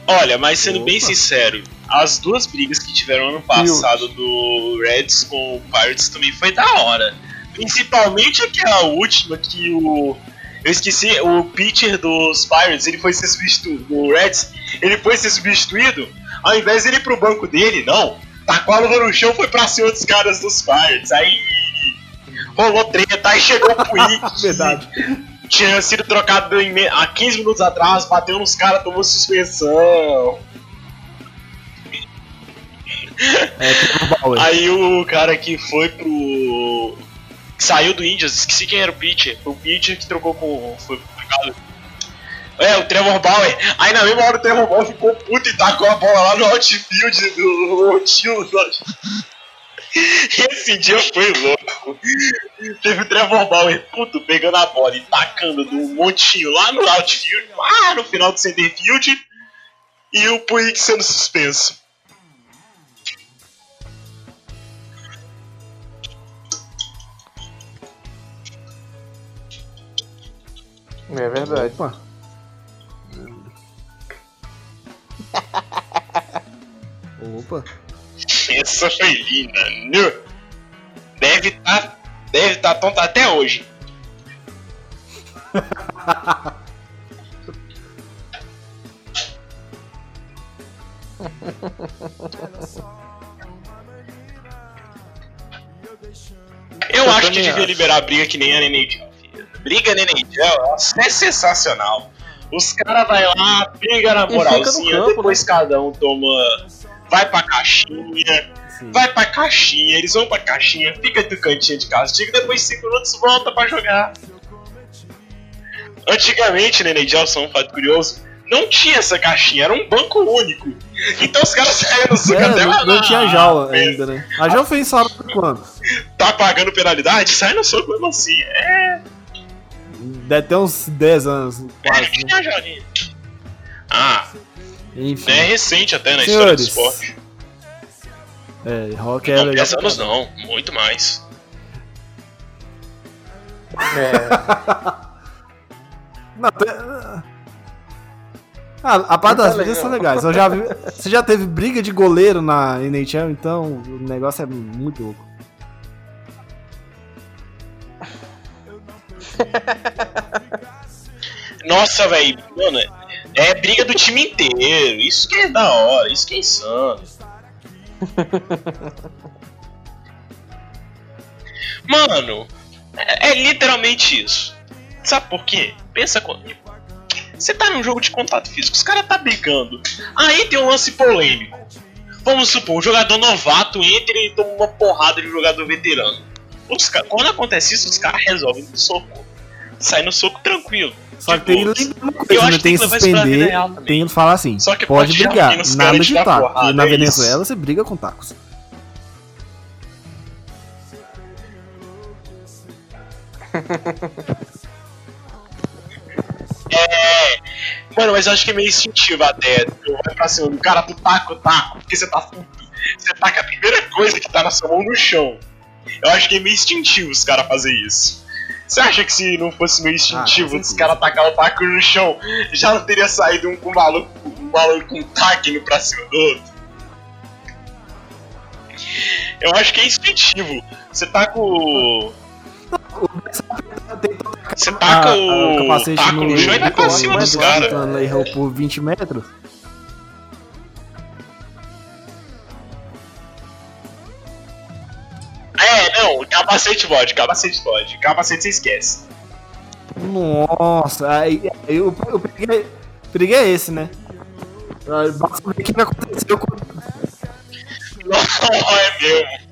Olha, mas sendo bem Opa. sincero, as duas brigas que tiveram ano passado do Reds com o Pirates também foi da hora. Principalmente aquela última que o. Eu esqueci, o pitcher dos Pirates, ele foi ser substituído. Do Reds, ele foi ser substituído. Ao invés de ele ir pro banco dele, não. Tacou a luva no chão foi pra cima dos caras dos Pirates. Aí rolou treta, aí chegou o Puig. Verdade. Tinha sido trocado há 15 minutos atrás, bateu nos caras, tomou suspensão. É. Aí o cara que foi pro. que saiu do Indians, esqueci quem era o pitcher. Foi o pitcher que trocou com. Foi trocado. É, o Trevor Bauer. Aí na mesma hora o Trevor Bauer ficou puto e tacou a bola lá no outfield do tio. Esse dia foi louco. Teve o Trevor Bauer puto pegando a bola e tacando montinho lá no outfield, lá no final do center field. E o Puig sendo suspenso. É verdade. Opa. Opa. Essa foi linda. Deve tá, deve tá tonta até hoje. Eu acho que devia liberar briga que nem a NHL. Briga na NHL é sensacional. Os caras vai lá, briga na moralzinha, campo, depois cada um toma. Vai pra caixinha, Sim. vai pra caixinha, eles vão pra caixinha, fica do cantinho de castigo, depois de 5 minutos volta pra jogar. Antigamente, na NHL, só um fato curioso, não tinha essa caixinha, era um banco único. Então os caras saíam no suco É, até lá. não, não tinha jaula é, ainda, né? A jaula foi instalada por quanto? Tá pagando penalidade? Sai no soco mesmo assim. É, Deve ter uns 10 anos, é quase. Né? tinha jaulinha. Ah, Enfim. É recente até na Senhores. história do esporte. É, rock é Não, legal. 10 anos não, muito mais. É, Não, tem- Ah, a parte das brigas são legais. Eu já vi... Você já teve briga de goleiro na NHL, então o negócio é muito louco. Nossa, velho, mano, é briga do time inteiro. Isso que é da hora, isso que é insano. Mano, é, é literalmente isso. Sabe por quê? Pensa comigo. Você tá num jogo de contato físico, os caras tá brigando. Aí tem um lance polêmico. Vamos supor, um jogador novato entra e toma uma porrada de um jogador veterano. Os Quando acontece isso, os caras resolvem no soco. Sai no soco tranquilo. Só de que tem que lembrar uma Eu coisa, acho né? que Tem que isso suspender, tem que falar assim, Só que pode brigar, nada de taco. porrada, E na é isso. Venezuela você briga com tacos. Mano, mas eu acho que é meio instintivo até. Tu vai pra cima do cara, tu taca o taco, porque você tá puto. Você taca a primeira coisa que tá na sua mão no chão. Eu acho que é meio instintivo os caras fazer isso. Você acha que se não fosse meio instintivo com os certeza. caras tacar o taco no chão, já não teria saído um com um maluco, um maluco com um taco indo pra cima do outro? Eu acho que é instintivo. Você taca o. Você taca Ah, o, capacete taco no, chão e vai pra no- cima no- dos no- caras. no- no- por 20 metros. É, não, capacete pode, capacete pode. Capacete você esquece. Nossa, aí, é, o perigo é esse, né? Basta ver o que aconteceu com Não, é mesmo.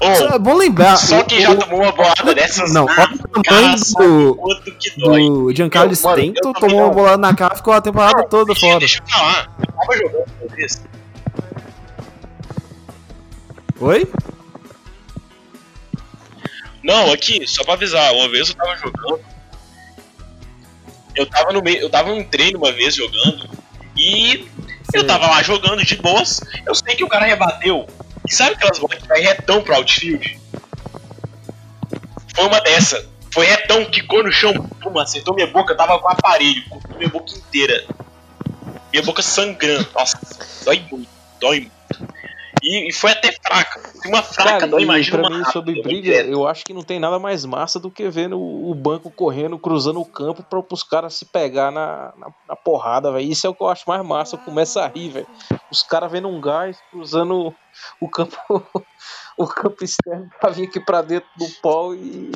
Não, é bom lembrar. Só quem já tomou uma bolada dessas Não, olha o tamanho do- que dói. do Giancarlo Stento tomou uma não. bolada na cara e ficou a temporada toda Deixa- fora. Deixa eu falar. Eu tava jogando uma vez. Oi? Não, aqui, só pra avisar, uma vez eu tava jogando. Eu tava no meio. Eu tava num treino uma vez jogando. E eu tava lá jogando de boas. Eu sei que o cara rebateu. Sabe aquelas bolas que vai retão pro outfield? Foi uma dessa. Foi retão, quicou no chão, pum, acertou minha boca, tava com aparelho, cortou minha boca inteira. Minha boca sangrando. Nossa, dói muito, dói muito. E, e foi até fraca. Se uma fraca Cara, e imagina pra mim, rápida, sobre briga, eu acho que não tem nada mais massa do que ver o, banco correndo, cruzando o campo para os caras se pegar na, na, na porrada, velho. Isso é o que eu acho mais massa. Eu começo a rir, velho. Os caras vendo um gás cruzando o campo, o campo externo pra vir aqui pra dentro do pau e.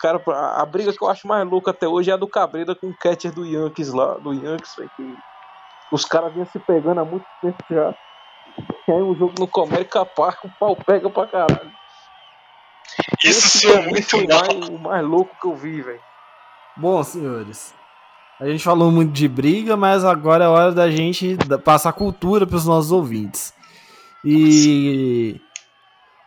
cara, a, a briga que eu acho mais louca até hoje é a do Cabreda com o catcher do Yankees lá, do Yankees, velho. que Os caras vinham se pegando há muito tempo já. E aí o jogo no começa capaz, o pau pega pra caralho. Isso Esse sim é mim muito foi mal. mais, o mais louco que eu vi, velho. Bom, senhores. A gente falou muito de briga, mas agora é hora da gente passar cultura para os nossos ouvintes. E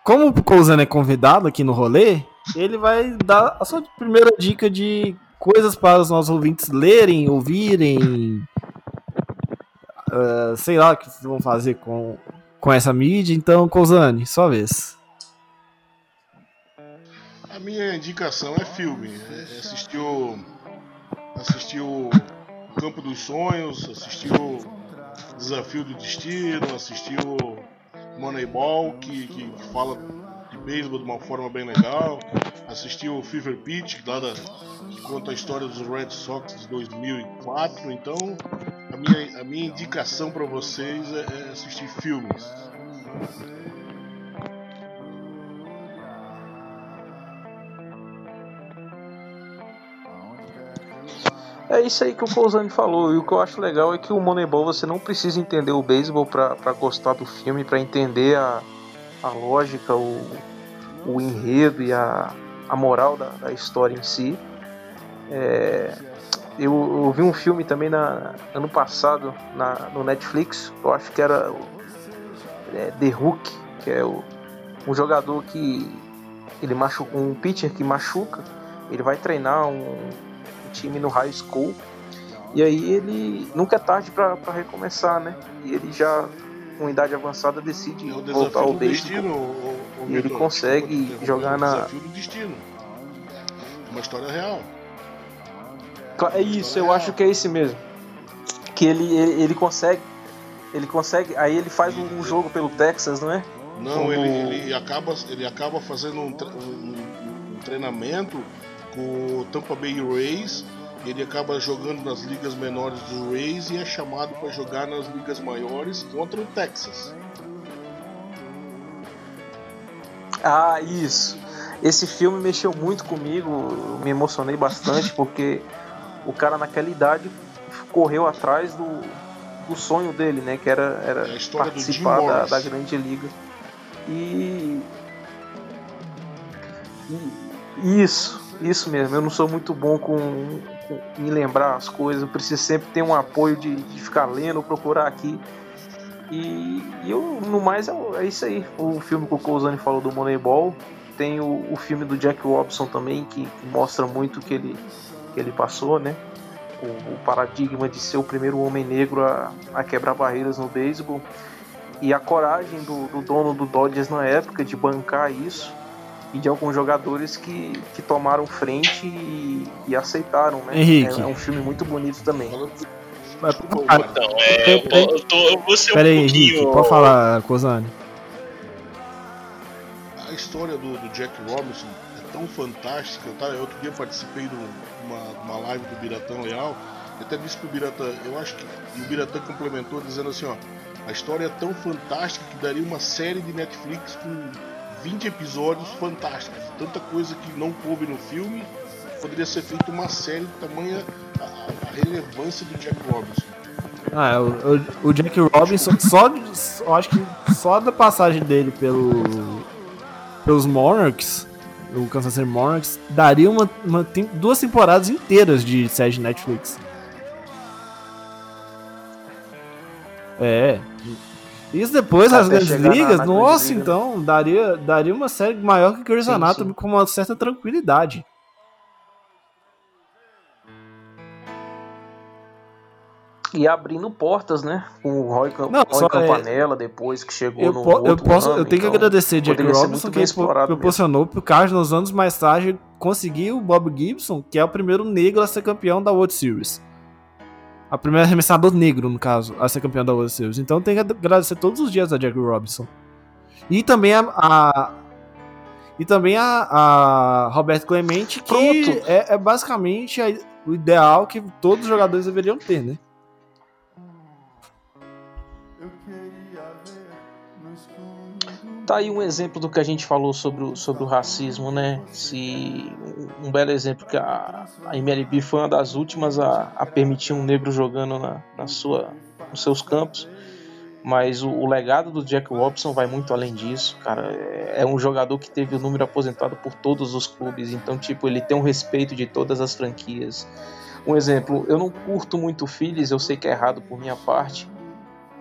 como o Cousano é convidado aqui no rolê, ele vai dar a sua primeira dica de coisas para os nossos ouvintes lerem, ouvirem, ah, sei lá o que vocês vão fazer com, com essa mídia. Então, Cousane, sua vez. A minha indicação é filme. É. Assistir o Campo dos Sonhos, assistir o Desafio do Destino, assistir o Moneyball, que, que, fala beisebol de uma forma bem legal. Assistir o Fever Pitch, lá da- que conta a história dos Red Sox de 2004. Então, a minha, a minha indicação para vocês é, é assistir filmes. É isso aí que o Pousani falou. E o que eu acho legal é que o Moneyball você não precisa entender o beisebol pra gostar do filme, pra entender a, a lógica, o, o enredo e a, a moral da, da história em si. É, eu, eu vi um filme também na, ano passado na, no Netflix, eu acho que era o, é, The Hook, que é o, um jogador que ele machuca, um pitcher que machuca ele vai treinar um, um time no high school e aí ele nunca é tarde para recomeçar, né? E ele já com idade avançada decide É voltar ao beisebol. E ele consegue jogar na- desafio do destino. É uma história real. É isso, eu acho que é esse mesmo. Que ele, ele, ele consegue. Ele consegue. Aí ele faz um, um jogo pelo Texas, não é? Não, Como- ele, ele, acaba, ele acaba fazendo um, tre- um- um treinamento com o Tampa Bay Rays. Ele acaba jogando nas ligas menores do Rays e é chamado para jogar nas ligas maiores contra o Texas. Ah, isso. Esse filme mexeu muito comigo, me emocionei bastante, porque o cara naquela idade correu atrás do, do sonho dele, né? Que era, era É participar da, da grande liga. E, e- Isso, isso mesmo. Eu não sou muito bom com, com em lembrar as coisas. Eu preciso sempre ter um apoio de, de ficar lendo, procurar aqui. E, e eu, no mais, é, o- é isso aí. O filme que o Cousani falou do Moneyball. Tem o, o filme do Jack Robson também, que, que mostra muito o que ele, que ele passou, né? O, o paradigma de ser o primeiro homem negro a, a quebrar barreiras no beisebol. E a coragem do, do dono do Dodgers na época de bancar isso. E de alguns jogadores que, que tomaram frente e, e aceitaram, né? Henrique. É, é um filme muito bonito também. Desculpa, cara, Então, é, eu, Peraí, eu, tô, eu vou ser Pera aí, um Henrique, pouquinho. pode falar, Cozani. A história do, do Jack Robinson é tão fantástica. Tá? Eu outro dia participei de uma, uma live do Biratã Leal. Eu até disse pro Biratã, eu acho que. E o Biratã complementou dizendo assim: ó, a história é tão fantástica que daria uma série de Netflix com 20 episódios fantásticos. Tanta coisa que não coube no filme, poderia ser feita uma série de tamanha a, a relevância do Jack Robinson. Ah, o, o- o Jack Robinson, só, só- acho que só da passagem dele pelo, pelos Monarchs, o Kansas City Monarchs, daria uma, uma- tem duas temporadas inteiras de série de Netflix. É. Isso depois Até grandes chegar na- ligas, na nossa, liga. então, daria, daria uma série maior que Grey's Sim, Anatomy sim. com uma certa tranquilidade. E abrindo portas, né? Com o Roy, Não, Roy é- Campanella depois que chegou Eu, no po- eu posso, eu ramo, tenho que então agradecer Jack Robinson que proporcionou pro Cardinals anos mais tarde conseguir o Bob Gibson, que é o primeiro negro a ser campeão da World Series. A primeira arremessador negro, no caso, a ser campeão da World Series. Então tem que agradecer todos os dias a Jack Robinson. E também a, a- e também a, a Roberto Clemente, que é, é basicamente a- o ideal que todos os jogadores deveriam ter, né? Tá aí um exemplo do que a gente falou sobre o, sobre o racismo, né? Se um belo exemplo que a, a MLB foi uma das últimas a, a permitir um negro jogando na, na sua, nos seus campos. Mas o, o legado do Jack Robinson vai muito além disso, cara. É, é um jogador que teve o número aposentado por todos os clubes, então tipo ele tem um respeito de todas as franquias. Um exemplo, eu não curto muito o eu sei que é errado por minha parte,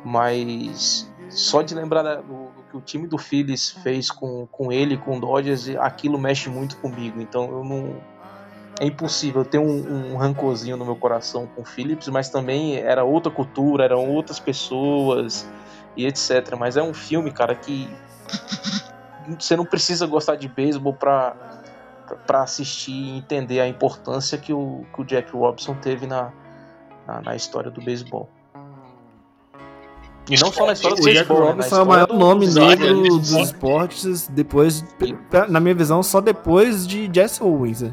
mas só de lembrar do que o time do Phillies fez com, com ele, com o Dodgers, aquilo mexe muito comigo. Então eu não. É impossível. Eu tenho um, um rancorzinho no meu coração com o Phillips, mas também era outra cultura, eram outras pessoas e etc. Mas é um filme, cara, que você não precisa gostar de beisebol pra, pra assistir e entender a importância que o, que o Jack Robinson teve na, na, na história do beisebol. E não só na história do O Jack beisebol, né? Na Robinson é o maior nome negro dos esportes, depois, na minha visão, só depois de Jesse Owens. né?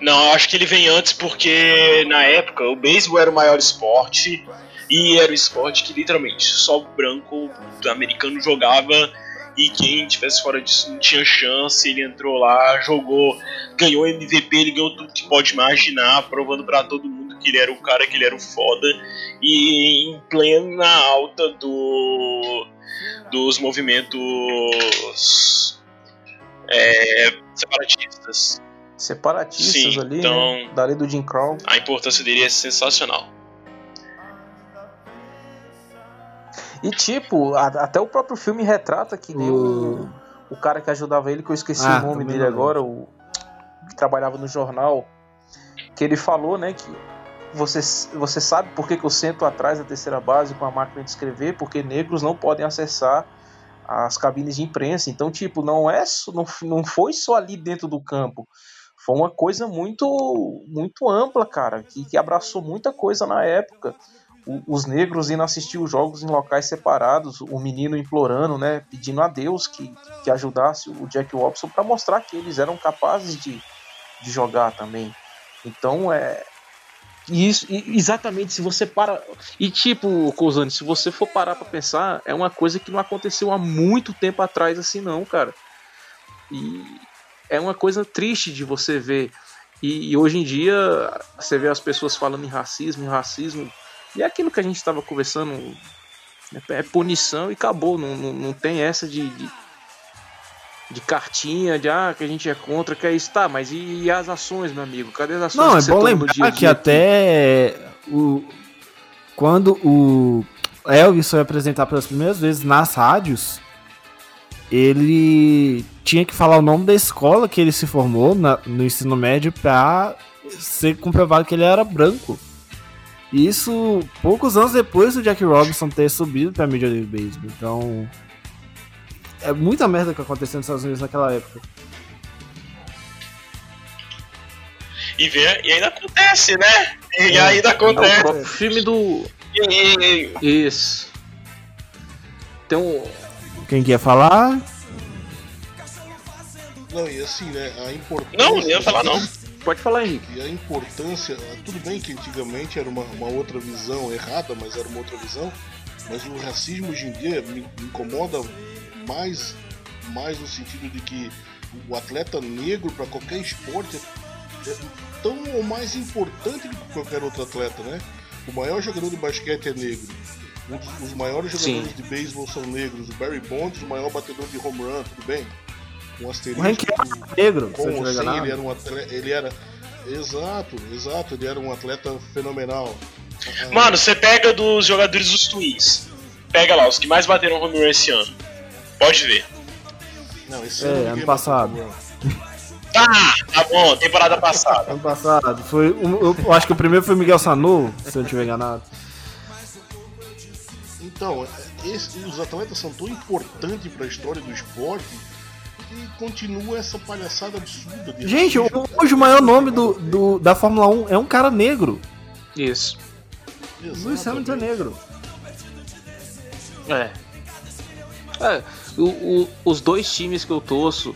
Não, eu acho que ele vem antes porque na época o beisebol era o maior esporte e era o esporte que literalmente só o branco americano jogava e quem tivesse fora disso não tinha chance. Ele entrou lá, jogou, ganhou MVP, ele ganhou tudo que pode imaginar, provando pra todo mundo que ele era o cara, que ele era o foda. E em plena alta do dos movimentos é, separatistas. separatistas Sim, ali, então- né? Do Jim Crow. A importância dele é sensacional. E tipo, a- até o próprio filme retrata que nem o, o cara que ajudava ele, que eu esqueci Ah, o nome dele não agora, o que trabalhava no jornal, que ele falou, né, que você, você sabe por que, que eu sento atrás da terceira base com a máquina de escrever? Porque negros não podem acessar as cabines de imprensa. Então, tipo, não é não, não foi só ali dentro do campo. Foi uma coisa muito muito ampla, cara, que, que abraçou muita coisa na época. Os negros indo assistir os jogos em locais separados, o menino implorando, né, pedindo a Deus que, que ajudasse o Jack Robson para mostrar que eles eram capazes de, de jogar também. Então é isso, exatamente, se você para. E tipo, Cousane, se você for parar pra pensar, é uma coisa que não aconteceu há muito tempo atrás, assim, não, cara. E é uma coisa triste de você ver. E, e hoje em dia, você vê as pessoas falando em racismo, em racismo. E é aquilo que a gente estava conversando. É, é punição e acabou. Não, não, não tem essa de, de, de cartinha, de ah, que a gente é contra, que é isso. Tá, mas e, e as ações, meu amigo? Cadê as ações Não, que é bom lembrar dia a que dia até o quando o Elvis foi apresentar pelas primeiras vezes nas rádios, ele tinha que falar o nome da escola que ele se formou na- no ensino médio pra ser comprovado que ele era branco. Isso poucos anos depois do Jack Robinson ter subido pra Major League Baseball. Então, é muita merda que aconteceu nos Estados Unidos naquela época. E, vê, e ainda acontece, né? E É. ainda É o acontece. próprio filme do. E- e- e- Isso. Tem um. Quem quer falar? Não, e assim, né, a importância... Não, não ia falar não. Pode falar, Henrique. E a importância, tudo bem que antigamente era uma, uma outra visão errada, mas era uma outra visão, mas o racismo hoje em dia me, incomoda mais, mais no sentido de que o atleta negro para qualquer esporte é tão ou mais importante do que qualquer outro atleta, né? O maior jogador de basquete é negro. Um dos, os maiores jogadores Sim. de beisebol são negros. O Barry Bonds, o maior batedor de home run, tudo bem? Um asterisco. O Hank do- Negro, se eu com ou sem, ele era um atleta, ele era exato, exato, ele era um atleta fenomenal. Ah, Mano, você pega dos jogadores dos Twins. Pega lá, os que mais bateram home run esse ano. Pode ver. não, esse É, ano passado. home run. Tá, tá bom, temporada passada. Ano passado. Foi, um- eu acho que o primeiro foi Miguel Sanu, se eu não estiver enganado. Então, esse- os atletas são tão importantes para a história do esporte que continua essa palhaçada absurda. De Gente, hoje o maior nome do, do- da Fórmula 1 é um cara negro. Isso. Lewis Hamilton é negro. É. É, o- o- os dois times que eu torço,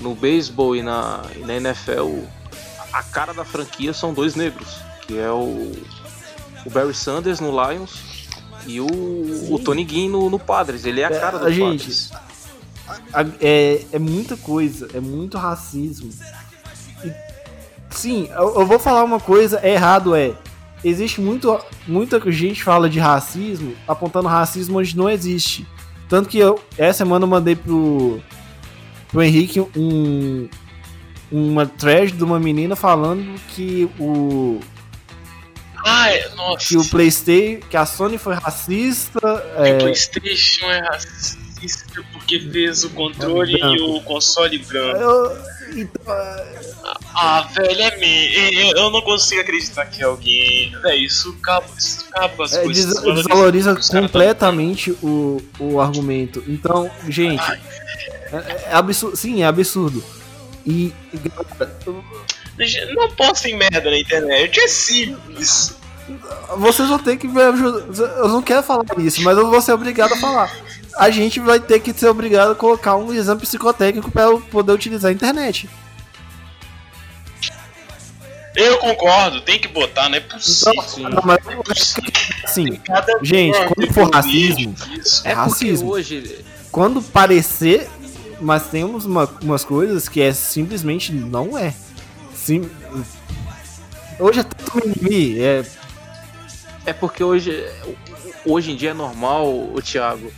no beisebol e na, e na NFL, a cara da franquia são dois negros, que é o, o Barry Sanders no Lions e o, o Tony Guinn no, no Padres. Ele é a É, cara do gente- Padres. A- É, é muita coisa, é muito racismo. E, sim, eu, eu vou falar uma coisa, é errado, é. Existe muito, muita gente fala de racismo, apontando racismo onde não existe. Tanto que eu, essa semana eu mandei pro, pro Henrique um, uma thread de uma menina falando que o, Ai, nossa. que o Playstation, que a Sony foi racista, O é, PlayStation é racista porque fez o controle e o console branco. eu- então, Ah, velho, é me. Eu não consigo acreditar que alguém. É isso, acaba, isso acaba com as É, coisas. des- desvaloriza completamente o, o argumento. Então, gente, Ai. é, é absurdo. Sim, é absurdo. E, Não postem merda na internet, é simples. vocês vão ter que me ajudar. Eu não quero falar isso, mas eu vou ser obrigado a falar. A gente vai ter que ser obrigado a colocar um exame psicotécnico para eu poder utilizar a internet. Eu concordo, tem que botar, não é possível. Então, não, mas é possível. Cada gente, quando for racismo, é É racismo. hoje. quando parecer, mas temos uma- umas coisas que é simplesmente não é. Sim, hoje é tanto mimimi, é É porque hoje, hoje em dia é normal, o Thiago,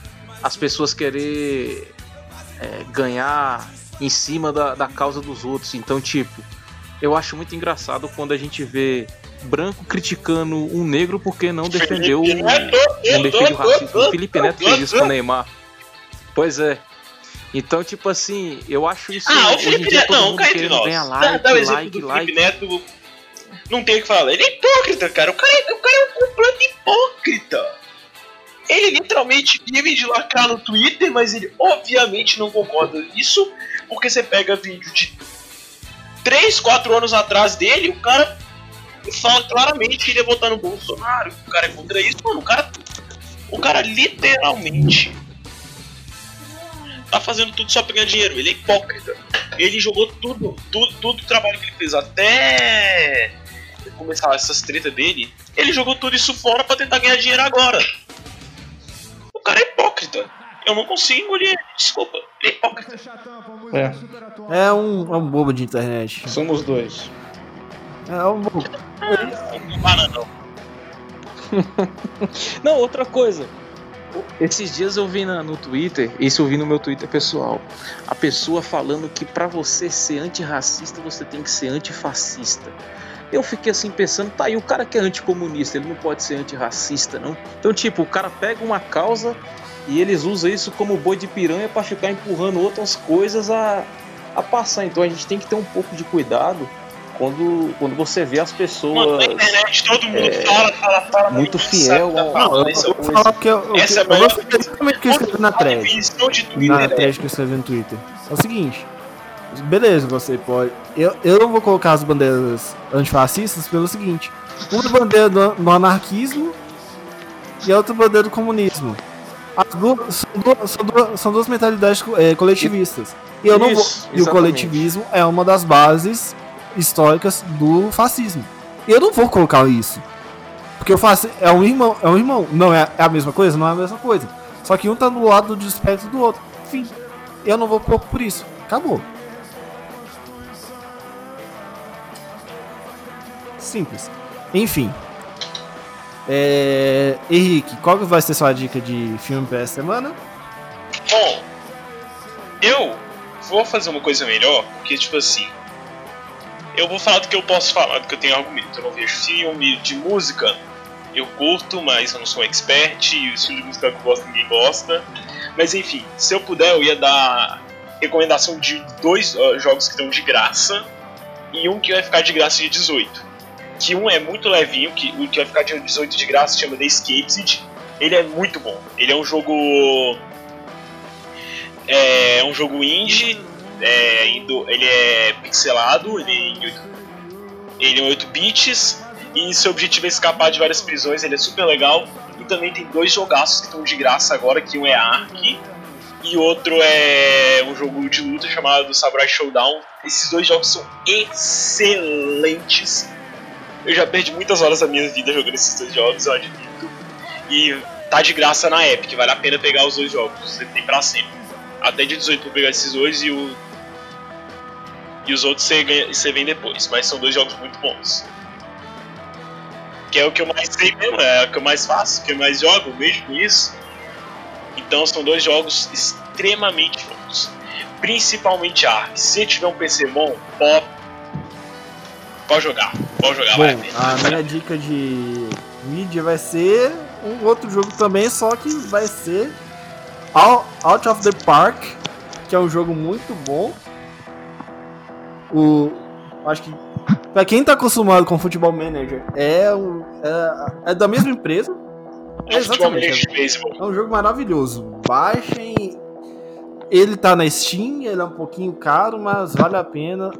as pessoas querer é, ganhar em cima da, da causa dos outros. Então, tipo, eu acho muito engraçado quando a gente vê branco criticando um negro porque não defendeu, não defende o racismo. O Felipe Neto fez isso com o. Neymar. Pois é. Então, tipo assim, eu acho isso. Ah, o Felipe Neto, não, entre querendo nós. Dá, like, dá o exemplo like, do like. Felipe Neto. Não tem o que falar. Ele é hipócrita, cara. O cara, é- o cara é um completo hipócrita. Ele literalmente vive de lacrar no Twitter, mas ele obviamente não concorda nisso, porque você pega vídeo de 3, 4 anos atrás dele, o cara fala claramente que ele ia votar no Bolsonaro, que o cara é contra isso, mano. O cara, o cara literalmente tá fazendo tudo só pra ganhar dinheiro. Ele é hipócrita. Ele jogou tudo, tudo, tudo o trabalho que ele fez até começar essas tretas dele. Ele jogou tudo isso fora pra tentar ganhar dinheiro agora. O cara é hipócrita. Eu não consigo engolir desculpa. Ele é hipócrita. É, É um, é um bobo de internet. somos dois. É um bobo. Não para outra coisa. Esses dias eu vi na- no Twitter, isso eu vi no meu Twitter pessoal, a pessoa falando que pra você ser antirracista você tem que ser antifascista. Eu fiquei assim pensando, tá aí, o cara que é anticomunista, ele não pode ser antirracista, não? Então, tipo, o cara pega uma causa e eles usam isso como boi de piranha pra ficar empurrando outras coisas a, a passar. Então a gente tem que ter um pouco de cuidado quando, quando você vê as pessoas. Mano, na internet todo mundo é, fala, fala, fala. muito fiel sabe, ao- fala, Não, eu, mas eu vou falar porque eu, eu, Essa é a eu vou maior falar exatamente o que eu escrevi na thread. Na é thread que eu escrevi no Twitter. É o seguinte. Beleza, você pode. Eu, eu não vou colocar as bandeiras antifascistas pelo seguinte: uma bandeira do, do anarquismo e a outra bandeira do comunismo. As duas, são, duas, são, duas, são duas mentalidades eh, coletivistas. E eu não vou. Isso, E o coletivismo é uma das bases históricas do fascismo. E eu não vou colocar isso. Porque o fascismo é um irmão, é um irmão. Não é, é a mesma coisa? Não é a mesma coisa. Só que um tá do lado do espectro do outro. Enfim, eu não vou pôr por isso. Acabou. Simples. Enfim. É... Henrique, qual vai ser sua dica de filme pra essa semana? Bom, eu vou fazer uma coisa melhor, porque, tipo assim, eu vou falar do que eu posso falar, do que eu tenho argumento. Eu não vejo filme de música, eu curto, mas eu não sou um expert, e o estilo de música que eu gosto ninguém gosta. Mas enfim, se eu puder, eu ia dar recomendação de dois ó, jogos que estão de graça e um que vai ficar de graça de 18. Que um é muito levinho, que o que vai ficar de 18 de graça chama The Escaped. Ele é muito bom. Ele é um jogo é um jogo indie, é, ele é pixelado, ele, é ele é 8 bits, e seu objetivo é escapar de várias prisões, ele é super legal. E também tem dois jogaços que estão de graça agora, que um é Ark e outro é um jogo de luta chamado Samurai Showdown. Esses dois jogos são excelentes. Eu já perdi muitas horas da minha vida jogando esses dois jogos, eu admito. E tá de graça na Epic, vale a pena pegar os dois jogos, você tem pra sempre até dia 18 pra pegar esses dois e o. E os outros você, ganha, você vem depois. Mas são dois jogos muito bons. Que é o que eu mais sei mesmo, é o que eu mais faço, que eu mais jogo mesmo com isso. Então são dois jogos extremamente bons. Principalmente Ark. Se tiver um PC bom, pode, pode jogar. Pode jogar, vai. Bom, a minha dica de mídia vai ser um outro jogo também, só que vai ser Out of the Park, que é um jogo muito bom. O acho que pra quem tá acostumado com Futebol Manager, é, um, é, é da mesma empresa. É exatamente. beisebol. É um jogo maravilhoso. Baixem. Ele tá na Steam, ele é um pouquinho caro, mas vale a pena.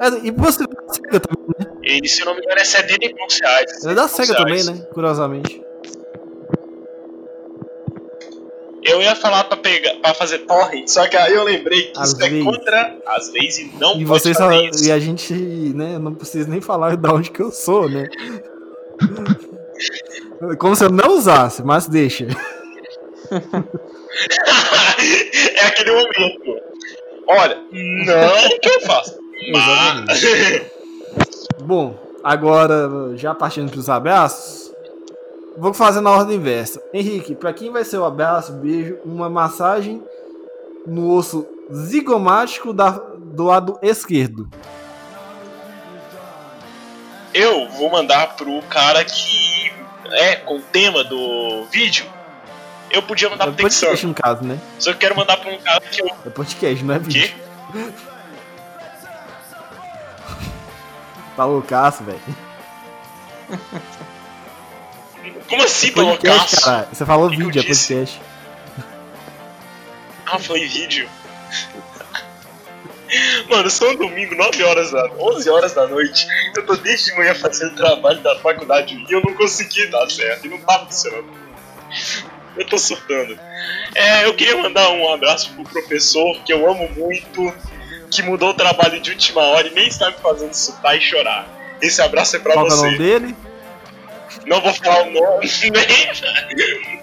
É, e você da SEGA também, né? Ele, se eu não me engano, é 70 e poucos reais. Ele é da 70 SEGA também, né? Curiosamente. Eu ia falar pra pegar, para fazer torrent, só que aí eu lembrei que As isso é contra as leis e não E pode vocês fazer isso. e a gente, né, não precisa nem falar de onde que eu sou, né? Como se eu não usasse, mas deixa. é aquele momento. Olha, não que eu faço. Mas... Bom, agora já partindo pros abraços, vou fazer na ordem inversa. Henrique, pra quem vai ser o abraço, beijo, uma massagem no osso zigomático da, do lado esquerdo. eu vou mandar pro cara que é com o tema do vídeo. eu podia mandar É pro podcast Texano. no caso, né? Só que eu quero mandar pra um cara que eu. É podcast, não é vídeo. Quê? Tá loucaço, velho. Como assim, Podcast, Palocaço? cara. Você falou Que vídeo, é podcast. Ah, foi vídeo. Mano, são domingo, 9 horas da 11 horas da noite. Eu tô desde de manhã fazendo trabalho da faculdade e eu não consegui dar certo. E não tá funcionando. Eu tô surtando. É, eu queria mandar um abraço pro professor que eu amo muito, que mudou o trabalho de última hora e nem está me fazendo surtar e chorar. Esse abraço é pra Qual que é o você. nome dele? Não vou falar o nome, nem.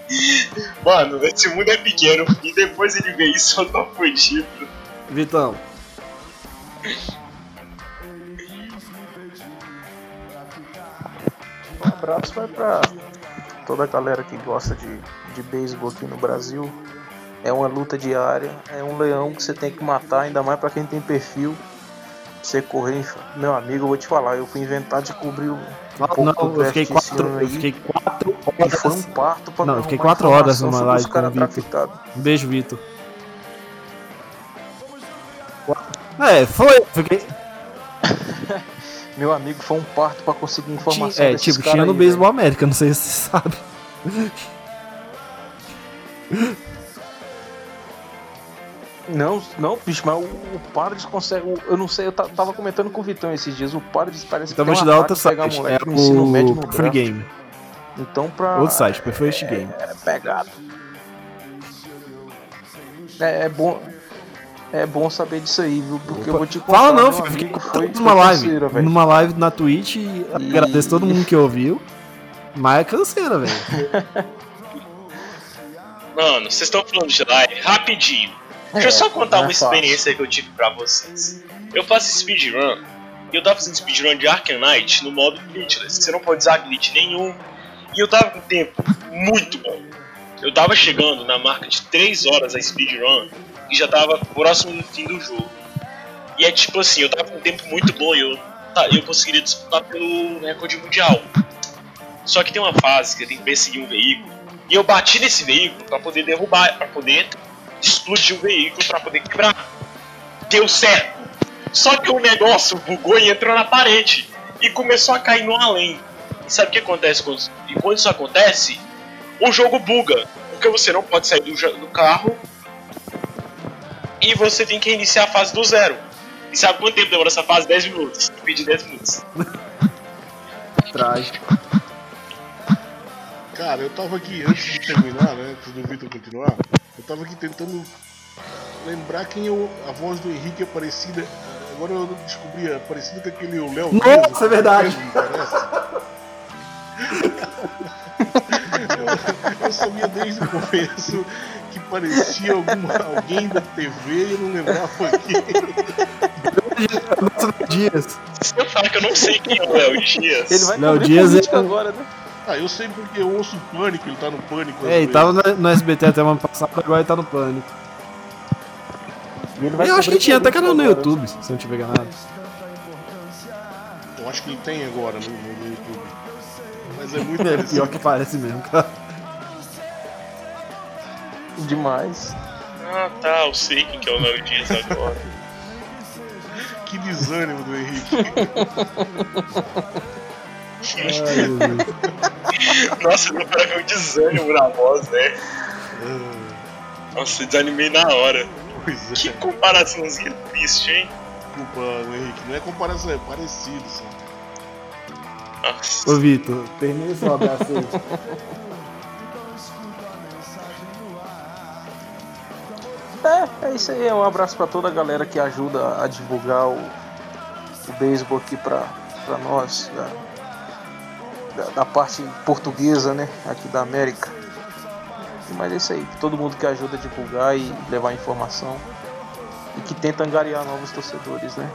Mano, esse mundo é pequeno e depois ele vê isso, eu tô fudido. Vitão. Um abraço vai pra toda a galera que gosta de, de beisebol aqui no Brasil. É uma luta diária, é um leão que você tem que matar, ainda mais pra quem tem perfil. Você correr, meu amigo, eu vou te falar, eu fui inventar de cobrir. Não, pouco não, do eu fiquei quatro, ano eu aí. fiquei quatro E foi um horas. parto pra Não, eu fiquei quatro horas numa live com o Vitor. Um beijo, Vitor. É, foi. Fiquei. Meu amigo, foi um parto pra conseguir informação É, tipo, tinha no aí, Beisebol América, não sei se você sabe. Não, não, bicho, mas o, o consegue. o- Eu não sei, eu ta- tava comentando com o Vitão esses dias. O Padres parece Então que vou tem te um outro de pegar site. É moleque no ensino médio no o Free draft. Game. Então pra. Outro site, Perfect Game. É pegado. É, é bom. É bom saber disso aí, viu? Porque eu vou te contar. Fala não, filho. Fiquei foi- numa live. canseira. Numa live na Twitch. e E- Agradeço todo mundo que ouviu. Mas é canseira, velho. Mano, vocês estão falando de live, rapidinho. Deixa eu É, só contar não é uma experiência que eu tive pra vocês. Eu faço speedrun, e eu tava fazendo speedrun de Arkham Knight no modo glitchless, você não pode usar glitch nenhum. E eu tava com um tempo muito bom. Eu tava chegando na marca de 3 horas a speedrun e já tava próximo do fim do jogo. E é tipo assim, eu tava com um tempo muito bom e eu, tá, eu conseguiria disputar pelo recorde mundial. Só que tem uma fase que eu tenho que perseguir um veículo. E eu bati nesse veículo pra poder derrubar, pra poder explodir o veículo, pra poder quebrar. Deu certo. Só que o negócio bugou e entrou na parede. E começou a cair no além. E sabe o que acontece quando, e quando isso acontece? O jogo buga. Porque você não pode sair do, do carro. E você tem que reiniciar a fase do zero. E sabe quanto tempo demora essa fase? 10 minutos. Pedi 10 minutos. Trágico. Cara, eu tava aqui, antes de terminar, né? Antes do Vitor continuar, eu tava aqui tentando lembrar quem eu, a voz do Henrique é parecida. Agora eu descobri, é parecida com aquele Léo Nossa, é verdade. me parece. eu, eu sabia desde o começo que parecia alguma, alguém da TV e eu não lembrava quem. Dias. Se eu falar que eu não sei quem é o Léo Dias. Ele vai Léo Dias é um- agora, né? Ah, eu sei porque eu ouço o Pânico, ele tá no Pânico. É, ele tava no, no SBT até ano passado, agora ele tá no Pânico. E ele vai Eu acho que tinha até canal no. YouTube, se eu não tiver enganado. Eu acho que ele tem agora no, no YouTube. Mas é muito É, pior que parece mesmo, cara. Demais. Ah tá, eu sei quem que é o Léo Dias agora. Que desânimo do Henrique. Ai. Nossa, pra ver um desânimo na voz, né? Nossa, desanimei na hora. Pois Que é, comparaçãozinha triste, hein? desculpa, o Henrique. Não é comparação, é parecido. Só. Nossa. Ô, Vitor, termina seu abraço aí. É, é isso aí. Um abraço pra toda a galera que ajuda a divulgar o, o beisebol aqui pra, pra nós, da, da, da parte portuguesa, né? Aqui da América. Mas é isso aí. Todo mundo que ajuda a divulgar e levar informação. E que tenta angariar novos torcedores, né?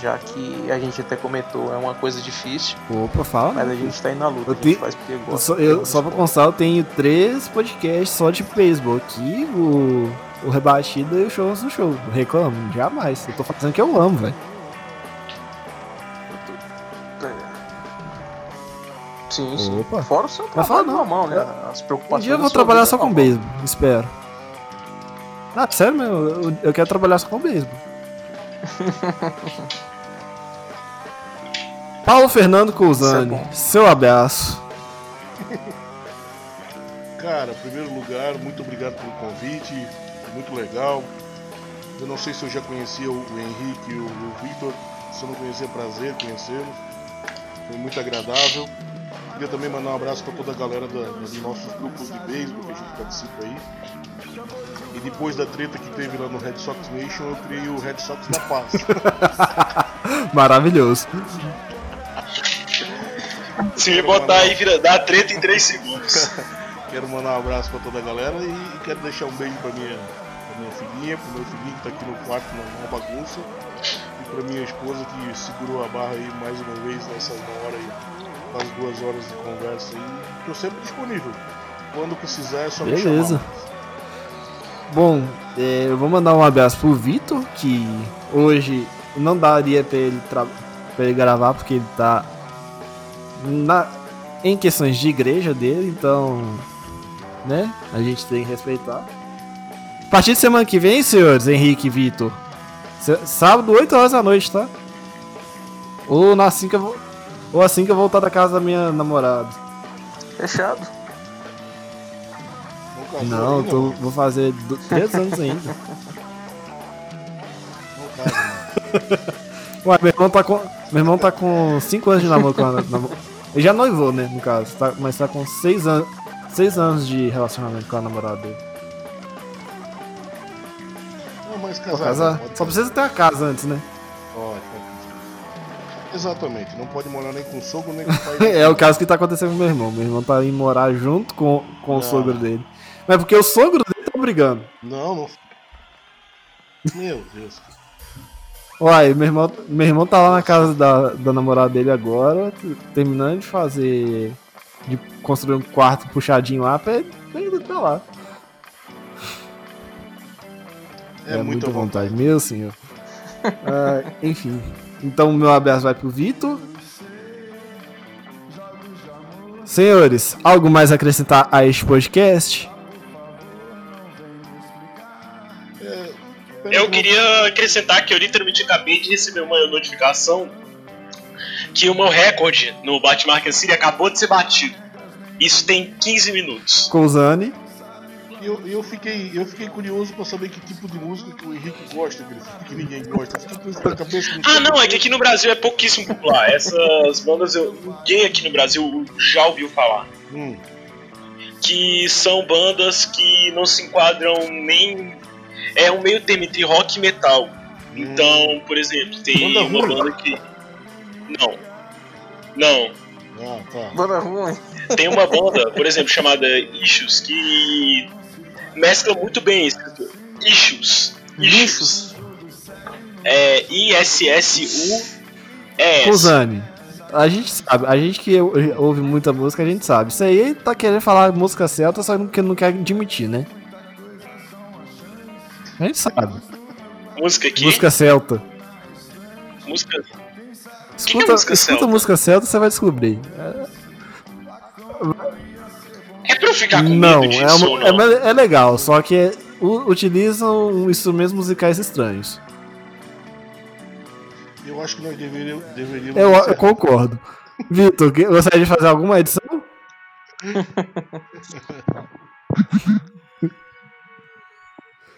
Já que a gente até comentou, é uma coisa difícil, Opa, fala. mas a gente tá aí na luta. Eu A gente tenho- faz porque Eu gosta. só, porque eu, só pra constar, eu tenho três podcasts só de beisebol. Aqui, o, o Rebatida e o Shows do Show. Eu reclamo, jamais. Eu tô fazendo que eu amo, velho. Sim, sim. Opa. Fora o seu falar trabalho não. normal, né? As Um preocupações. dia eu vou trabalhar só com beisebol, espero. Ah, sério mesmo, eu, eu quero trabalhar só com beisebol. Paulo Fernando Cousani, é seu abraço. Cara, em primeiro lugar, muito obrigado pelo convite, muito legal. Eu não sei se eu já conhecia o, Henrique e o, o Victor, se eu não conhecia, é prazer conhecê-los. Foi muito agradável. Queria também mandar um abraço para toda a galera da- dos nossos grupos de beisebol que a gente participa aí. E depois da treta que teve lá no Red Sox Nation, eu criei o Red Sox da Paz. Maravilhoso. Se me botar aí, vira, dá treta em 3 segundos. Quero mandar um abraço pra toda a galera e, e quero deixar um beijo pra minha, pra minha filhinha, pro meu filhinho que tá aqui no quarto na, na bagunça. E pra minha esposa que segurou a barra aí mais uma vez nessa uma hora aí, quase duas horas de conversa aí. Tô sempre disponível. Quando precisar é só me Beleza. chamar. Bom, é, eu vou mandar um abraço pro Vitor, que hoje não daria pra ele, pra ele gravar, porque ele tá na, em questões de igreja dele, então, né, a gente tem que respeitar. A partir de semana que vem, senhores, Henrique e Vitor, sábado, 8 horas da noite, tá? Ou, na- assim que eu, vou- ou assim que eu voltar da casa da minha namorada. Fechado. Não casou Não, tô, vou fazer 3 anos ainda. Ué, meu irmão tá com. Meu irmão tá com 5 anos de namoro com a namo- Ele já noivou, né, no caso. Tá, mas tá com 6 anos. 6 anos de relacionamento com a namorada dele. Não, mas casar. pode Só precisa ter a casa antes, né? Pode, pode. Exatamente, não pode morar nem com o sogro nem com o pai. É o caso que tá acontecendo com meu irmão. Meu irmão tá indo morar junto com, com o sogro dele. Mas porque o sogro dele tá brigando. Não, não. Meu Deus. Uai, meu irmão, meu irmão tá lá na casa da, da namorada dele agora, terminando de fazer. de construir um quarto puxadinho lá pra ele, pra ele pra lá. É, muita vontade. meu senhor. Ah, enfim. Então, meu abraço vai pro Vitor. Senhores, algo mais a acrescentar a este podcast? Pena Eu queria acrescentar que eu literalmente acabei de receber uma notificação que o meu recorde no Batman Arkham City acabou de ser batido. Isso tem 15 minutos. Com o Zani. E eu, eu, fiquei, eu fiquei curioso pra saber que tipo de música que o Henrique gosta, que, ninguém gosta. Eu fiquei com isso na cabeça. Ah, não, é que aqui no Brasil é pouquíssimo popular. Essas bandas, eu, ninguém aqui no Brasil já ouviu falar. Hum, Que são bandas que não se enquadram nem. É um meio termo entre rock e metal. Então, por exemplo, tem Banda uma ruim. banda que. Não. Não. ah, tá. Banda ruim. Tem uma banda, por exemplo, chamada Issues, que mescla muito bem escrito. Issues. Lixos. É I-S-S-U-E-S. Com o Zani. A gente sabe, a gente que ou- ouve muita música, a gente sabe. Isso aí tá querendo falar música celta, só que não quer admitir, né? A gente sabe. Música aqui. Música celta. Música. Escuta, música escuta celta? música celta, você vai descobrir. É pra eu ficar com Não, medo disso é, uma- ou é, não? me- é legal, só que é- u- utilizam instrumentos musicais estranhos. Eu acho que nós deveríamos. deveríamos Eu, eu concordo. Vitor, gostaria de fazer alguma edição?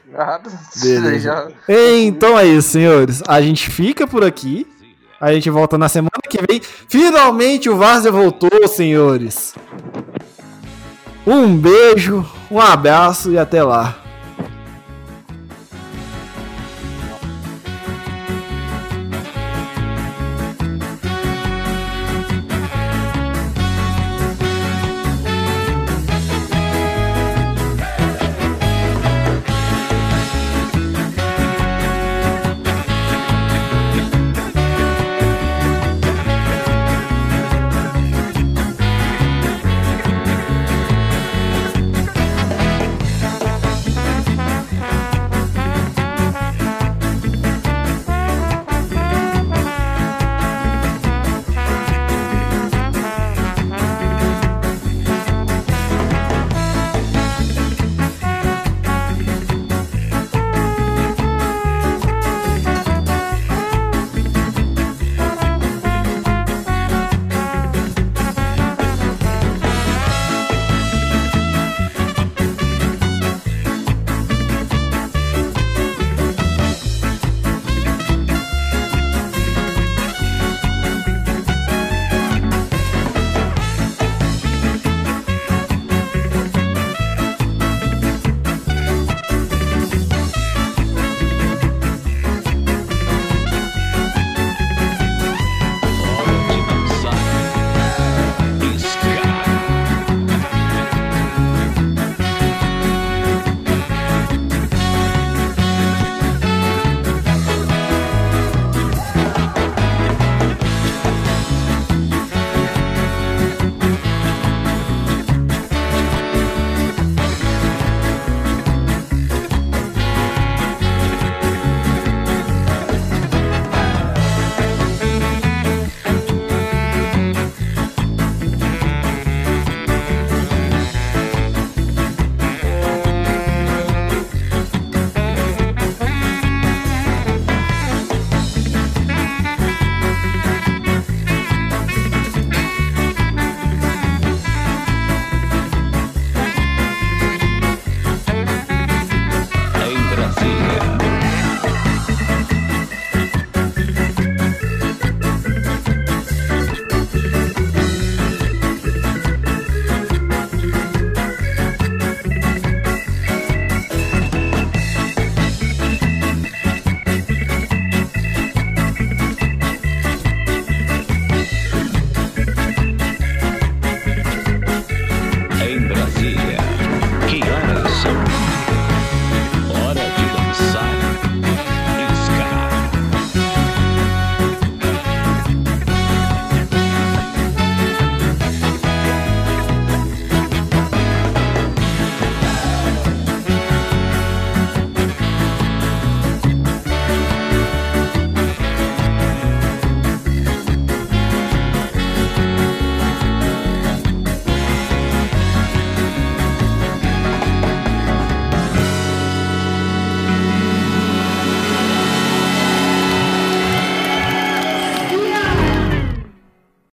Nada. Beleza. Já... Então é isso, senhores. A gente fica por aqui. A gente volta na semana que vem. Finalmente o Várzea voltou, senhores. Um beijo, um abraço e até lá.